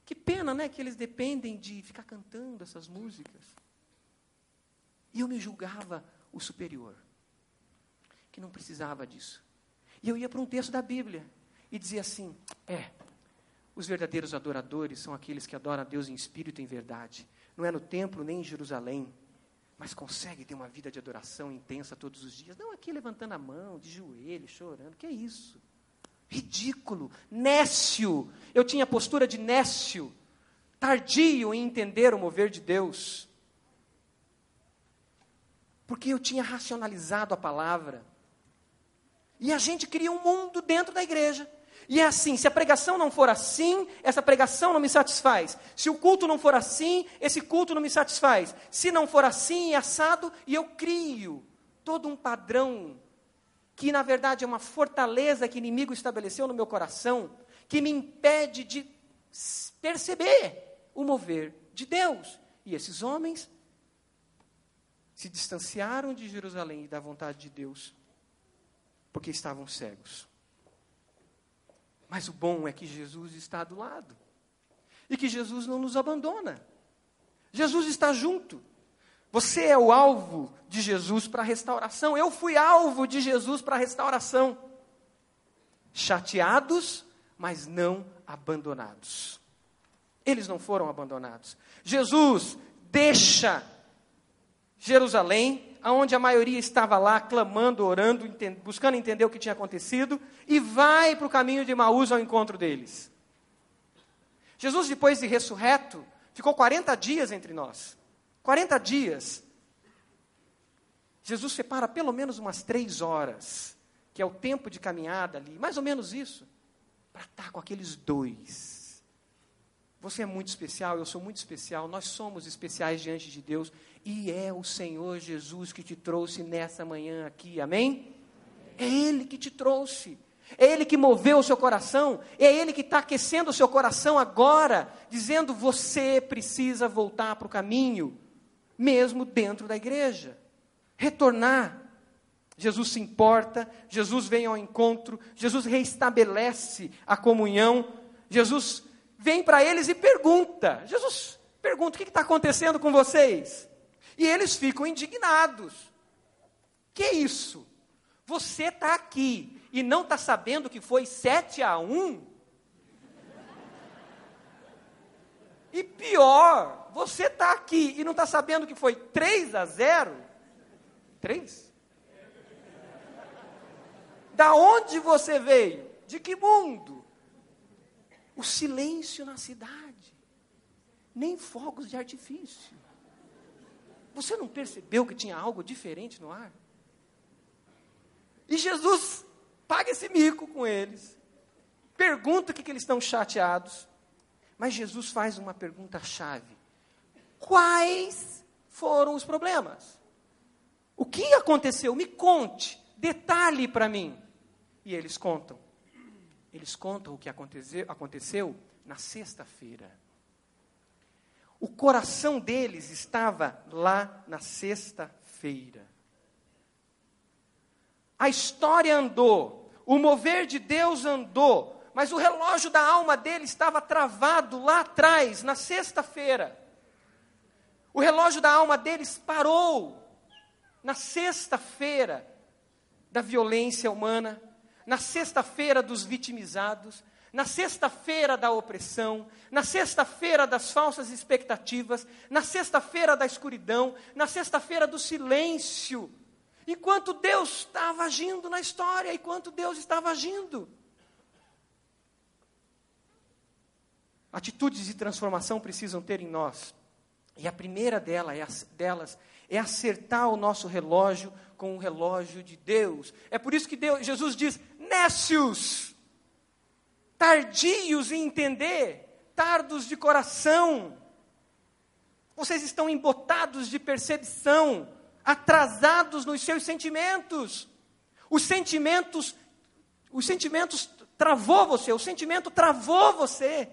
Que pena, né? Que eles dependem de ficar cantando essas músicas. E eu me julgava o superior, que não precisava disso. E eu ia para um texto da Bíblia e dizia assim: é, os verdadeiros adoradores são aqueles que adoram a Deus em espírito e em verdade. Não é no templo nem em Jerusalém, mas consegue ter uma vida de adoração intensa todos os dias. Não aqui levantando a mão, de joelho, chorando. Que é isso? Ridículo, nécio. Eu tinha postura de nécio, tardio em entender o mover de Deus. Porque eu tinha racionalizado a palavra. E a gente cria um mundo dentro da igreja. E é assim: se a pregação não for assim, essa pregação não me satisfaz. Se o culto não for assim, esse culto não me satisfaz. Se não for assim, assado, e eu crio todo um padrão que na verdade é uma fortaleza que o inimigo estabeleceu no meu coração, que me impede de perceber o mover de Deus. E esses homens se distanciaram de Jerusalém e da vontade de Deus, porque estavam cegos. Mas o bom é que Jesus está do lado. E que Jesus não nos abandona. Jesus está junto. Você é o alvo de Jesus para a restauração. Eu fui alvo de Jesus para a restauração. Chateados, mas não abandonados. Eles não foram abandonados. Jesus deixa Jerusalém, aonde a maioria estava lá clamando, orando, buscando entender o que tinha acontecido, e vai para o caminho de Maús ao encontro deles. Jesus, depois de ressurreto, ficou 40 dias entre nós. 40 dias. Jesus separa pelo menos umas três horas, que é o tempo de caminhada ali, mais ou menos isso, para estar com aqueles dois. Você é muito especial, eu sou muito especial, nós somos especiais diante de Deus, e é o Senhor Jesus que te trouxe nessa manhã aqui, amém? É Ele que te trouxe. É Ele que moveu o seu coração, é Ele que está aquecendo o seu coração agora, dizendo: você precisa voltar para o caminho, mesmo dentro da igreja. Retornar. Jesus se importa, Jesus vem ao encontro, Jesus reestabelece a comunhão, Jesus vem para eles e pergunta: Jesus pergunta, o que está acontecendo com vocês? E eles ficam indignados. Que isso? Você está aqui e não está sabendo que foi 7 a 1? E pior, você está aqui e não está sabendo que foi 3 a 0? 3? Da onde você veio? De que mundo? O silêncio na cidade. Nem fogos de artifício. Você não percebeu que tinha algo diferente no ar? E Jesus paga esse mico com eles. Pergunta o que, que eles estão chateados. Mas Jesus faz uma pergunta-chave: Quais foram os problemas? O que aconteceu? Me conte, detalhe para mim. E eles contam. Eles contam o que aconteceu, aconteceu na sexta-feira. O coração deles estava lá na sexta-feira. A história andou, o mover de Deus andou, mas o relógio da alma dele estava travado lá atrás, na sexta-feira. O relógio da alma deles parou na sexta-feira da violência humana, na sexta-feira dos vitimizados, na sexta-feira da opressão, na sexta-feira das falsas expectativas, na sexta-feira da escuridão, na sexta-feira do silêncio. enquanto Deus estava agindo na história, enquanto Deus estava agindo. Atitudes de transformação precisam ter em nós. E a primeira dela é, delas é acertar o nosso relógio com o relógio de Deus. É por isso que Deus, Jesus diz: nécios, tardios em entender, tardos de coração. Vocês estão embotados de percepção, atrasados nos seus sentimentos. Os sentimentos, os sentimentos travou você, o sentimento travou você.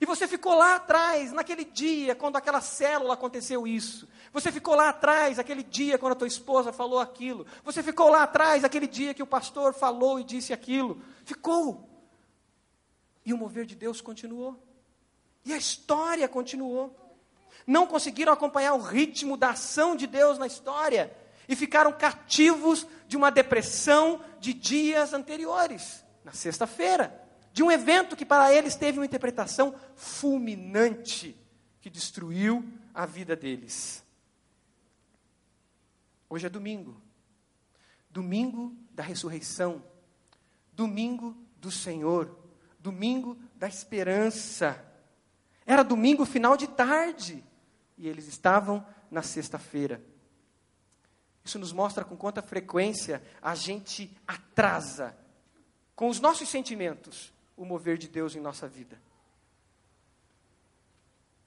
E você ficou lá atrás, naquele dia, quando aquela célula aconteceu isso. Você ficou lá atrás, aquele dia, quando a tua esposa falou aquilo. Você ficou lá atrás, aquele dia que o pastor falou e disse aquilo. Ficou. E o mover de Deus continuou. E a história continuou. Não conseguiram acompanhar o ritmo da ação de Deus na história. E ficaram cativos de uma depressão de dias anteriores. Na sexta-feira de um evento que para eles teve uma interpretação fulminante, que destruiu a vida deles. Hoje é domingo, domingo da ressurreição, domingo do Senhor, domingo da esperança. Era domingo final de tarde e eles estavam na sexta-feira. Isso nos mostra com quanta frequência a gente atrasa com os nossos sentimentos o mover de Deus em nossa vida.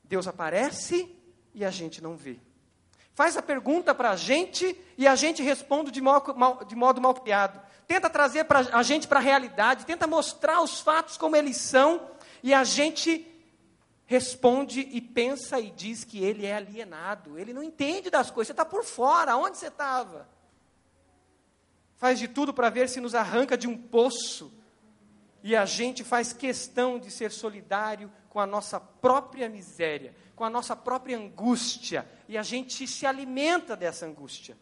Deus aparece e a gente não vê. Faz a pergunta para a gente e a gente responde de modo mal, de modo mal criado. Tenta trazer pra, a gente para a realidade, tenta mostrar os fatos como eles são e a gente responde e pensa e diz que ele é alienado. Ele não entende das coisas, você está por fora, onde você estava? Faz de tudo para ver se nos arranca de um poço e a gente faz questão de ser solidário com a nossa própria miséria, com a nossa própria angústia, e a gente se alimenta dessa angústia.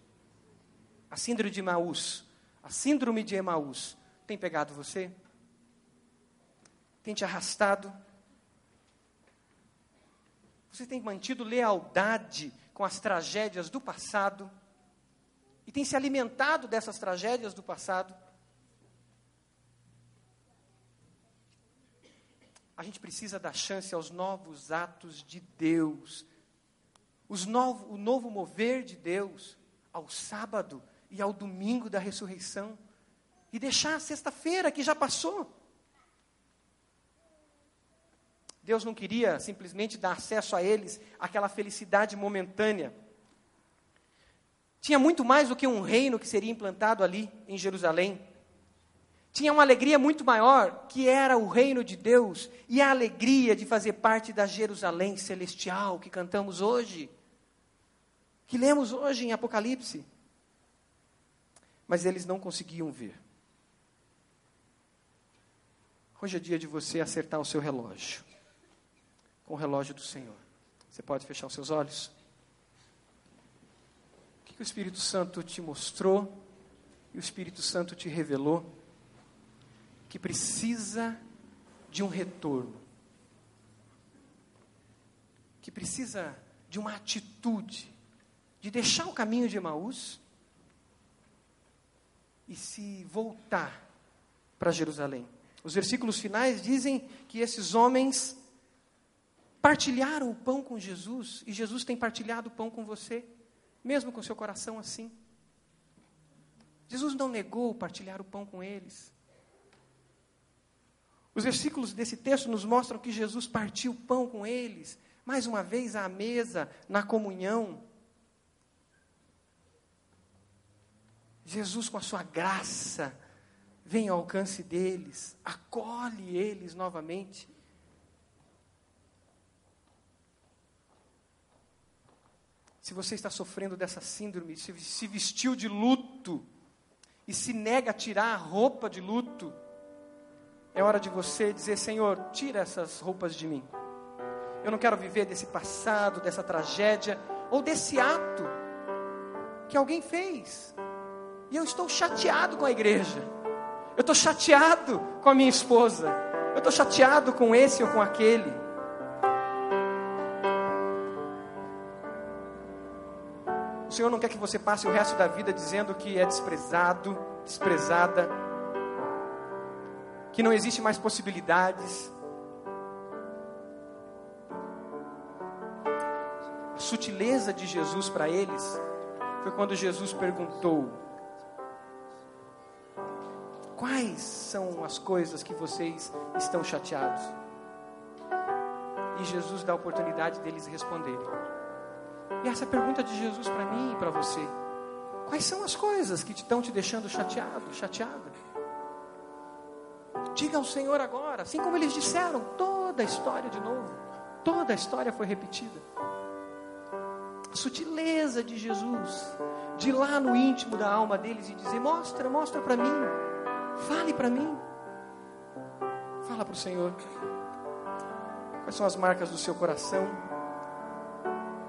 A síndrome de Emaús, a síndrome de Emaús, tem pegado você? Tem te arrastado? Você tem mantido lealdade com as tragédias do passado? E tem se alimentado dessas tragédias do passado? A gente precisa dar chance aos novos atos de Deus, novo, o novo mover de Deus ao sábado e ao domingo da ressurreição, e deixar a sexta-feira que já passou. Deus não queria simplesmente dar acesso a eles àquela felicidade momentânea. Tinha muito mais do que um reino que seria implantado ali em Jerusalém tinha uma alegria muito maior, que era o reino de Deus e a alegria de fazer parte da Jerusalém celestial que cantamos hoje, que lemos hoje em Apocalipse. Mas eles não conseguiam ver. Hoje é dia de você acertar o seu relógio com o relógio do Senhor. Você pode fechar os seus olhos? O que o Espírito Santo te mostrou e o Espírito Santo te revelou? Que precisa de um retorno, que precisa de uma atitude, de deixar o caminho de Emaús e se voltar para Jerusalém. Os versículos finais dizem que esses homens partilharam o pão com Jesus e Jesus tem partilhado o pão com você, mesmo com seu coração assim. Jesus não negou partilhar o pão com eles. Os versículos desse texto nos mostram que Jesus partiu o pão com eles, mais uma vez à mesa, na comunhão. Jesus, com a sua graça, vem ao alcance deles, acolhe eles novamente. Se você está sofrendo dessa síndrome, se vestiu de luto e se nega a tirar a roupa de luto, é hora de você dizer: Senhor, tira essas roupas de mim. Eu não quero viver desse passado, dessa tragédia, ou desse ato que alguém fez. E eu estou chateado com a igreja. Eu estou chateado com a minha esposa. Eu estou chateado com esse ou com aquele. Senhor não quer que você passe o resto da vida dizendo que é desprezado, desprezada, que não existe mais possibilidades. A sutileza de Jesus para eles foi quando Jesus perguntou: Quais são as coisas que vocês estão chateados? E Jesus dá a oportunidade deles responderem. E essa pergunta de Jesus para mim e para você. Quais são as coisas que estão te deixando chateado, chateada? Diga ao Senhor agora, assim como eles disseram, toda a história de novo. Toda a história foi repetida. A sutileza de Jesus, de lá no íntimo da alma deles e dizer: Mostra, mostra para mim, fale para mim. Fala para o Senhor. Quais são as marcas do seu coração?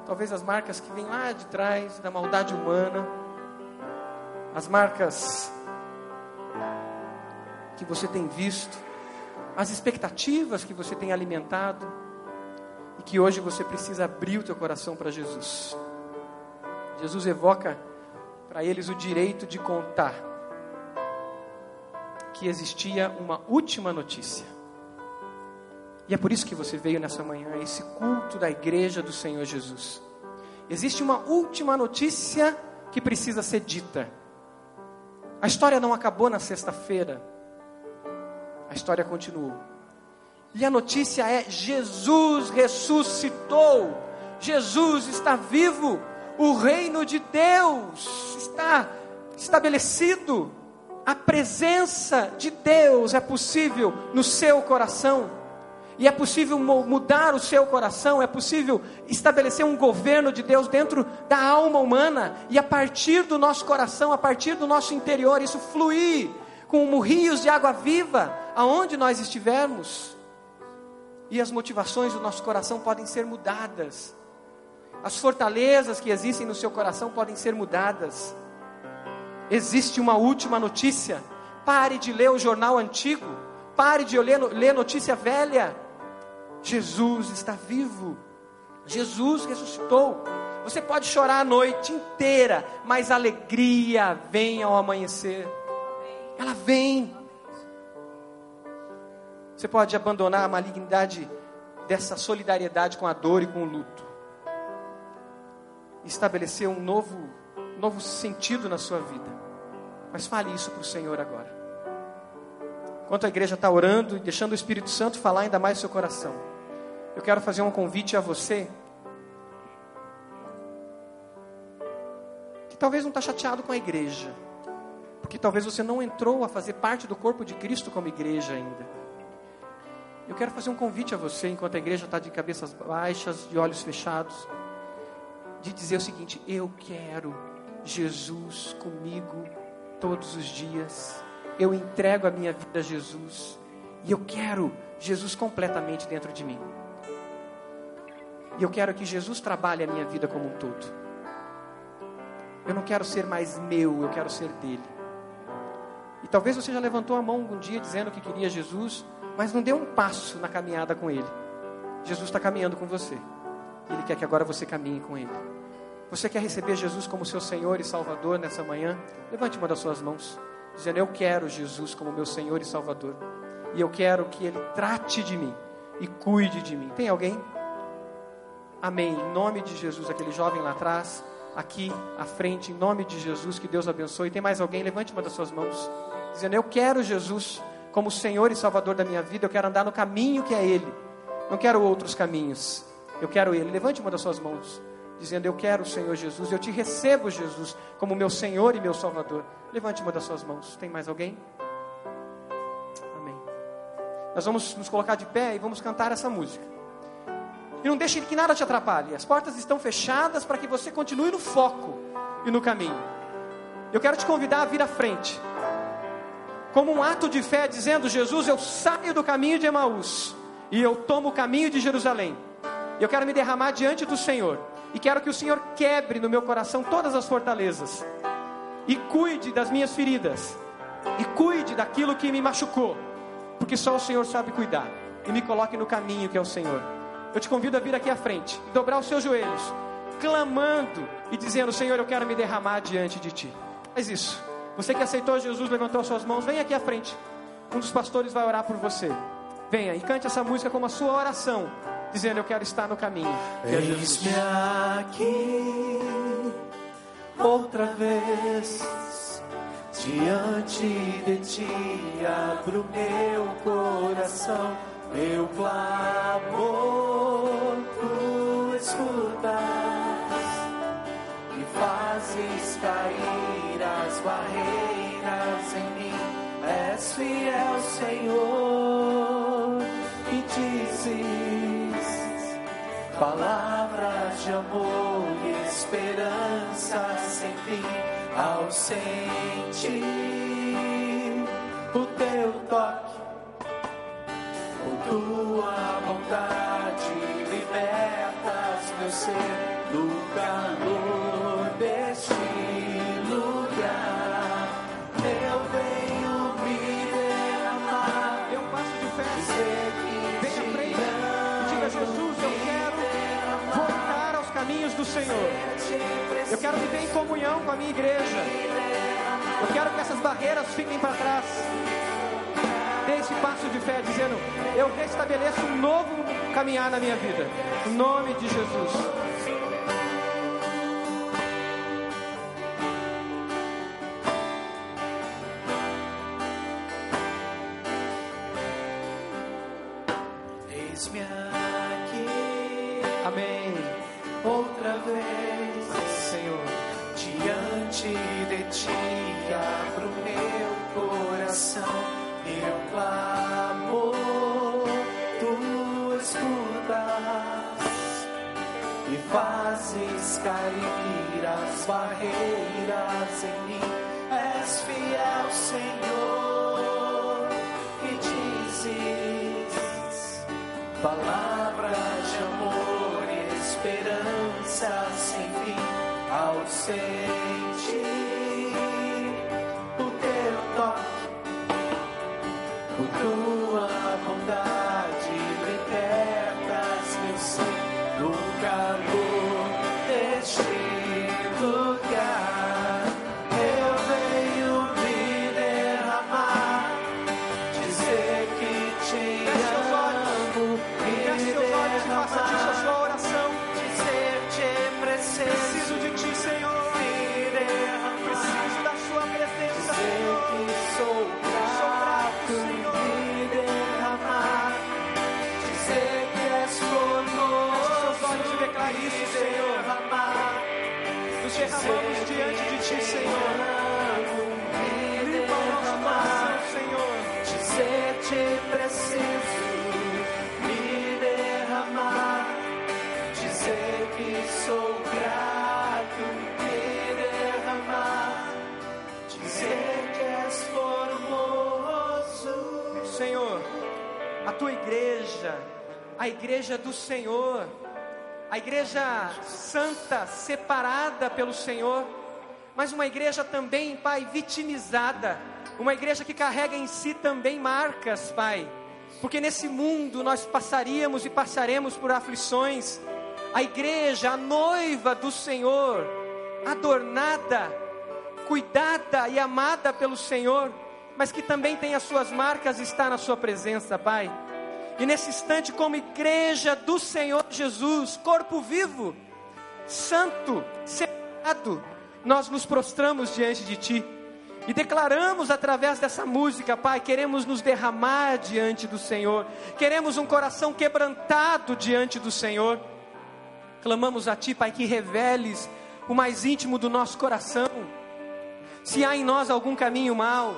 Talvez as marcas que vêm lá de trás da maldade humana, as marcas que você tem visto, as expectativas que você tem alimentado e que hoje você precisa abrir o teu coração para Jesus. Jesus evoca para eles o direito de contar que existia uma última notícia. E é por isso que você veio nessa manhã, esse culto da igreja do Senhor Jesus. Existe uma última notícia que precisa ser dita. A história não acabou na sexta-feira. A história continuou. E a notícia é: Jesus ressuscitou. Jesus está vivo. O reino de Deus está estabelecido. A presença de Deus é possível no seu coração. E é possível mudar o seu coração, é possível estabelecer um governo de Deus dentro da alma humana, e a partir do nosso coração, a partir do nosso interior, isso fluir como rios de água viva, aonde nós estivermos. E as motivações do nosso coração podem ser mudadas, as fortalezas que existem no seu coração podem ser mudadas. Existe uma última notícia. Pare de ler o jornal antigo. Pare de ler, ler notícia velha. Jesus está vivo. Jesus ressuscitou. Você pode chorar a noite inteira, mas a alegria vem ao amanhecer. Ela vem. Você pode abandonar a malignidade dessa solidariedade com a dor e com o luto. Estabelecer um novo, novo sentido na sua vida. Mas fale isso para o Senhor agora. Enquanto a igreja está orando e deixando o Espírito Santo falar ainda mais seu coração, eu quero fazer um convite a você que talvez não está chateado com a igreja, porque talvez você não entrou a fazer parte do corpo de Cristo como igreja ainda. Eu quero fazer um convite a você, enquanto a igreja está de cabeças baixas, de olhos fechados, de dizer o seguinte: eu quero Jesus comigo todos os dias eu entrego a minha vida a Jesus e eu quero Jesus completamente dentro de mim. E eu quero que Jesus trabalhe a minha vida como um todo. Eu não quero ser mais meu, eu quero ser dele. E talvez você já levantou a mão um dia dizendo que queria Jesus, mas não deu um passo na caminhada com ele. Jesus está caminhando com você. Ele quer que agora você caminhe com ele. Você quer receber Jesus como seu Senhor e Salvador nessa manhã? Levante uma das suas mãos dizendo: Eu quero Jesus como meu Senhor e Salvador, e eu quero que Ele trate de mim e cuide de mim. Tem alguém? Amém. Em nome de Jesus, aquele jovem lá atrás, aqui à frente, em nome de Jesus, que Deus abençoe. Tem mais alguém? Levante uma das suas mãos, dizendo: Eu quero Jesus como Senhor e Salvador da minha vida, eu quero andar no caminho que é Ele, não quero outros caminhos, eu quero Ele. Levante uma das suas mãos dizendo: Eu quero o Senhor Jesus, eu te recebo, Jesus, como meu Senhor e meu Salvador. Levante uma das suas mãos. Tem mais alguém? Amém. Nós vamos nos colocar de pé e vamos cantar essa música. E não deixe que nada te atrapalhe. As portas estão fechadas para que você continue no foco e no caminho. Eu quero te convidar a vir à frente. Como um ato de fé, dizendo: Jesus, eu saio do caminho de Emaús e eu tomo o caminho de Jerusalém. Eu quero me derramar diante do Senhor e quero que o Senhor quebre no meu coração todas as fortalezas. E cuide das minhas feridas. E cuide daquilo que me machucou. Porque só o Senhor sabe cuidar. E me coloque no caminho que é o Senhor. Eu te convido a vir aqui à frente e dobrar os seus joelhos. clamando e dizendo: Senhor, eu quero me derramar diante de ti. Faz isso. Você que aceitou Jesus, levantou suas mãos, vem aqui à frente. Um dos pastores vai orar por você. Venha e cante essa música como a sua oração, dizendo: Eu quero estar no caminho. Eis-me aqui outra vez diante de ti abro meu coração, meu clamor tu escutas e fazes cair barreiras em mim. És fiel, Senhor, e dizes palavras de amor e esperança sem fim ao sentir o teu toque, com tua bondade libertas meu ser do calor do Senhor. Eu quero viver em comunhão com a minha igreja. Eu quero que essas barreiras fiquem para trás. Dê esse passo de fé dizendo: Eu restabeleço um novo caminhar na minha vida. Em nome de Jesus. Palavras isso, Senhor. Nos derramamos diante de ti, Senhor. Limpa o nosso coração, Senhor. Dizer te preciso, me derramar. Dizer que sou grato, me derramar. Dizer que és formoso. Senhor, a tua igreja, a igreja do Senhor, a igreja santa, separada pelo Senhor, mas uma igreja também, Pai, vitimizada, uma igreja que carrega em si também marcas, Pai, porque nesse mundo nós passaríamos e passaremos por aflições. A igreja, a noiva do Senhor, adornada, cuidada e amada pelo Senhor, mas que também tem as suas marcas, está na Sua presença, Pai. E nesse instante, como igreja do Senhor Jesus, corpo vivo, santo, separado, nós nos prostramos diante de Ti e declaramos através dessa música, Pai, queremos nos derramar diante do Senhor, queremos um coração quebrantado diante do Senhor. Clamamos a Ti, Pai, que reveles o mais íntimo do nosso coração. Se há em nós algum caminho mau,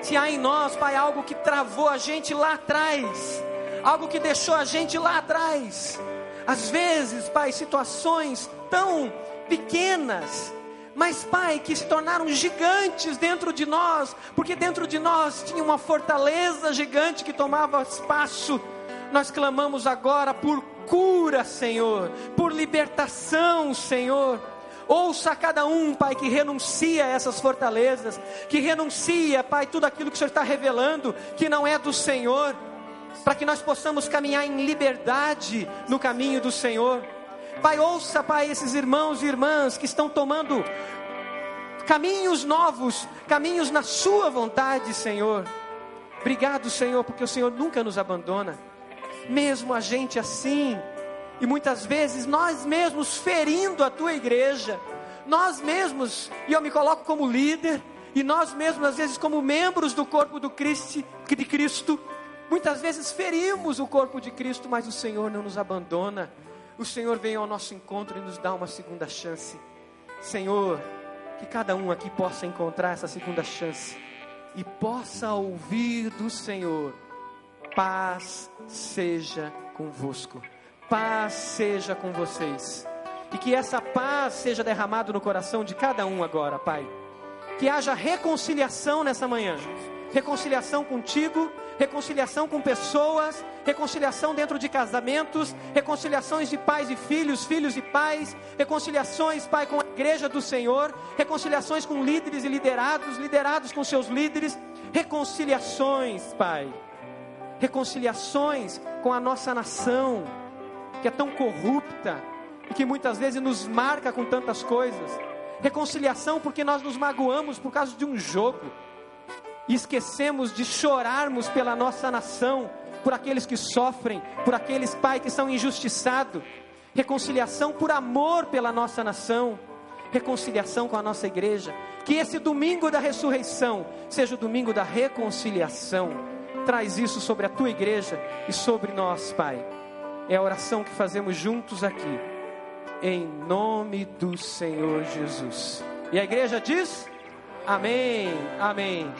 se há em nós, Pai, algo que travou a gente lá atrás, algo que deixou a gente lá atrás. Às vezes, Pai, situações tão pequenas, mas, Pai, que se tornaram gigantes dentro de nós, porque dentro de nós tinha uma fortaleza gigante que tomava espaço. Nós clamamos agora por cura, Senhor, por libertação, Senhor. Ouça cada um, Pai, que renuncia a essas fortalezas, que renuncia, Pai, tudo aquilo que o Senhor está revelando, que não é do Senhor, para que nós possamos caminhar em liberdade no caminho do Senhor. Pai, ouça, Pai, esses irmãos e irmãs que estão tomando caminhos novos, caminhos na Sua vontade, Senhor. Obrigado, Senhor, porque o Senhor nunca nos abandona, mesmo a gente assim, e muitas vezes nós mesmos ferindo a Tua igreja, nós mesmos, e eu me coloco como líder, e nós mesmos, às vezes, como membros do corpo do Cristo, de Cristo, muitas vezes ferimos o corpo de Cristo, mas o Senhor não nos abandona. O Senhor vem ao nosso encontro e nos dá uma segunda chance. Senhor, que cada um aqui possa encontrar essa segunda chance e possa ouvir do Senhor: paz seja convosco, paz seja com vocês, e que essa paz seja derramada no coração de cada um agora, Pai. Que haja reconciliação nessa manhã. Reconciliação contigo, reconciliação com pessoas, reconciliação dentro de casamentos, reconciliações de pais e filhos, filhos e pais, reconciliações, Pai, com a igreja do Senhor, reconciliações com líderes e liderados, liderados com seus líderes, reconciliações, Pai, reconciliações com a nossa nação, que é tão corrupta e que muitas vezes nos marca com tantas coisas, reconciliação porque nós nos magoamos por causa de um jogo e esquecemos de chorarmos pela nossa nação, por aqueles que sofrem, por aqueles, Pai, que são injustiçados. Reconciliação por amor pela nossa nação, reconciliação com a nossa igreja. Que esse domingo da ressurreição seja o domingo da reconciliação. Traz isso sobre a tua igreja e sobre nós, Pai. É a oração que fazemos juntos aqui, em nome do Senhor Jesus. E a igreja diz: Amém, Amém.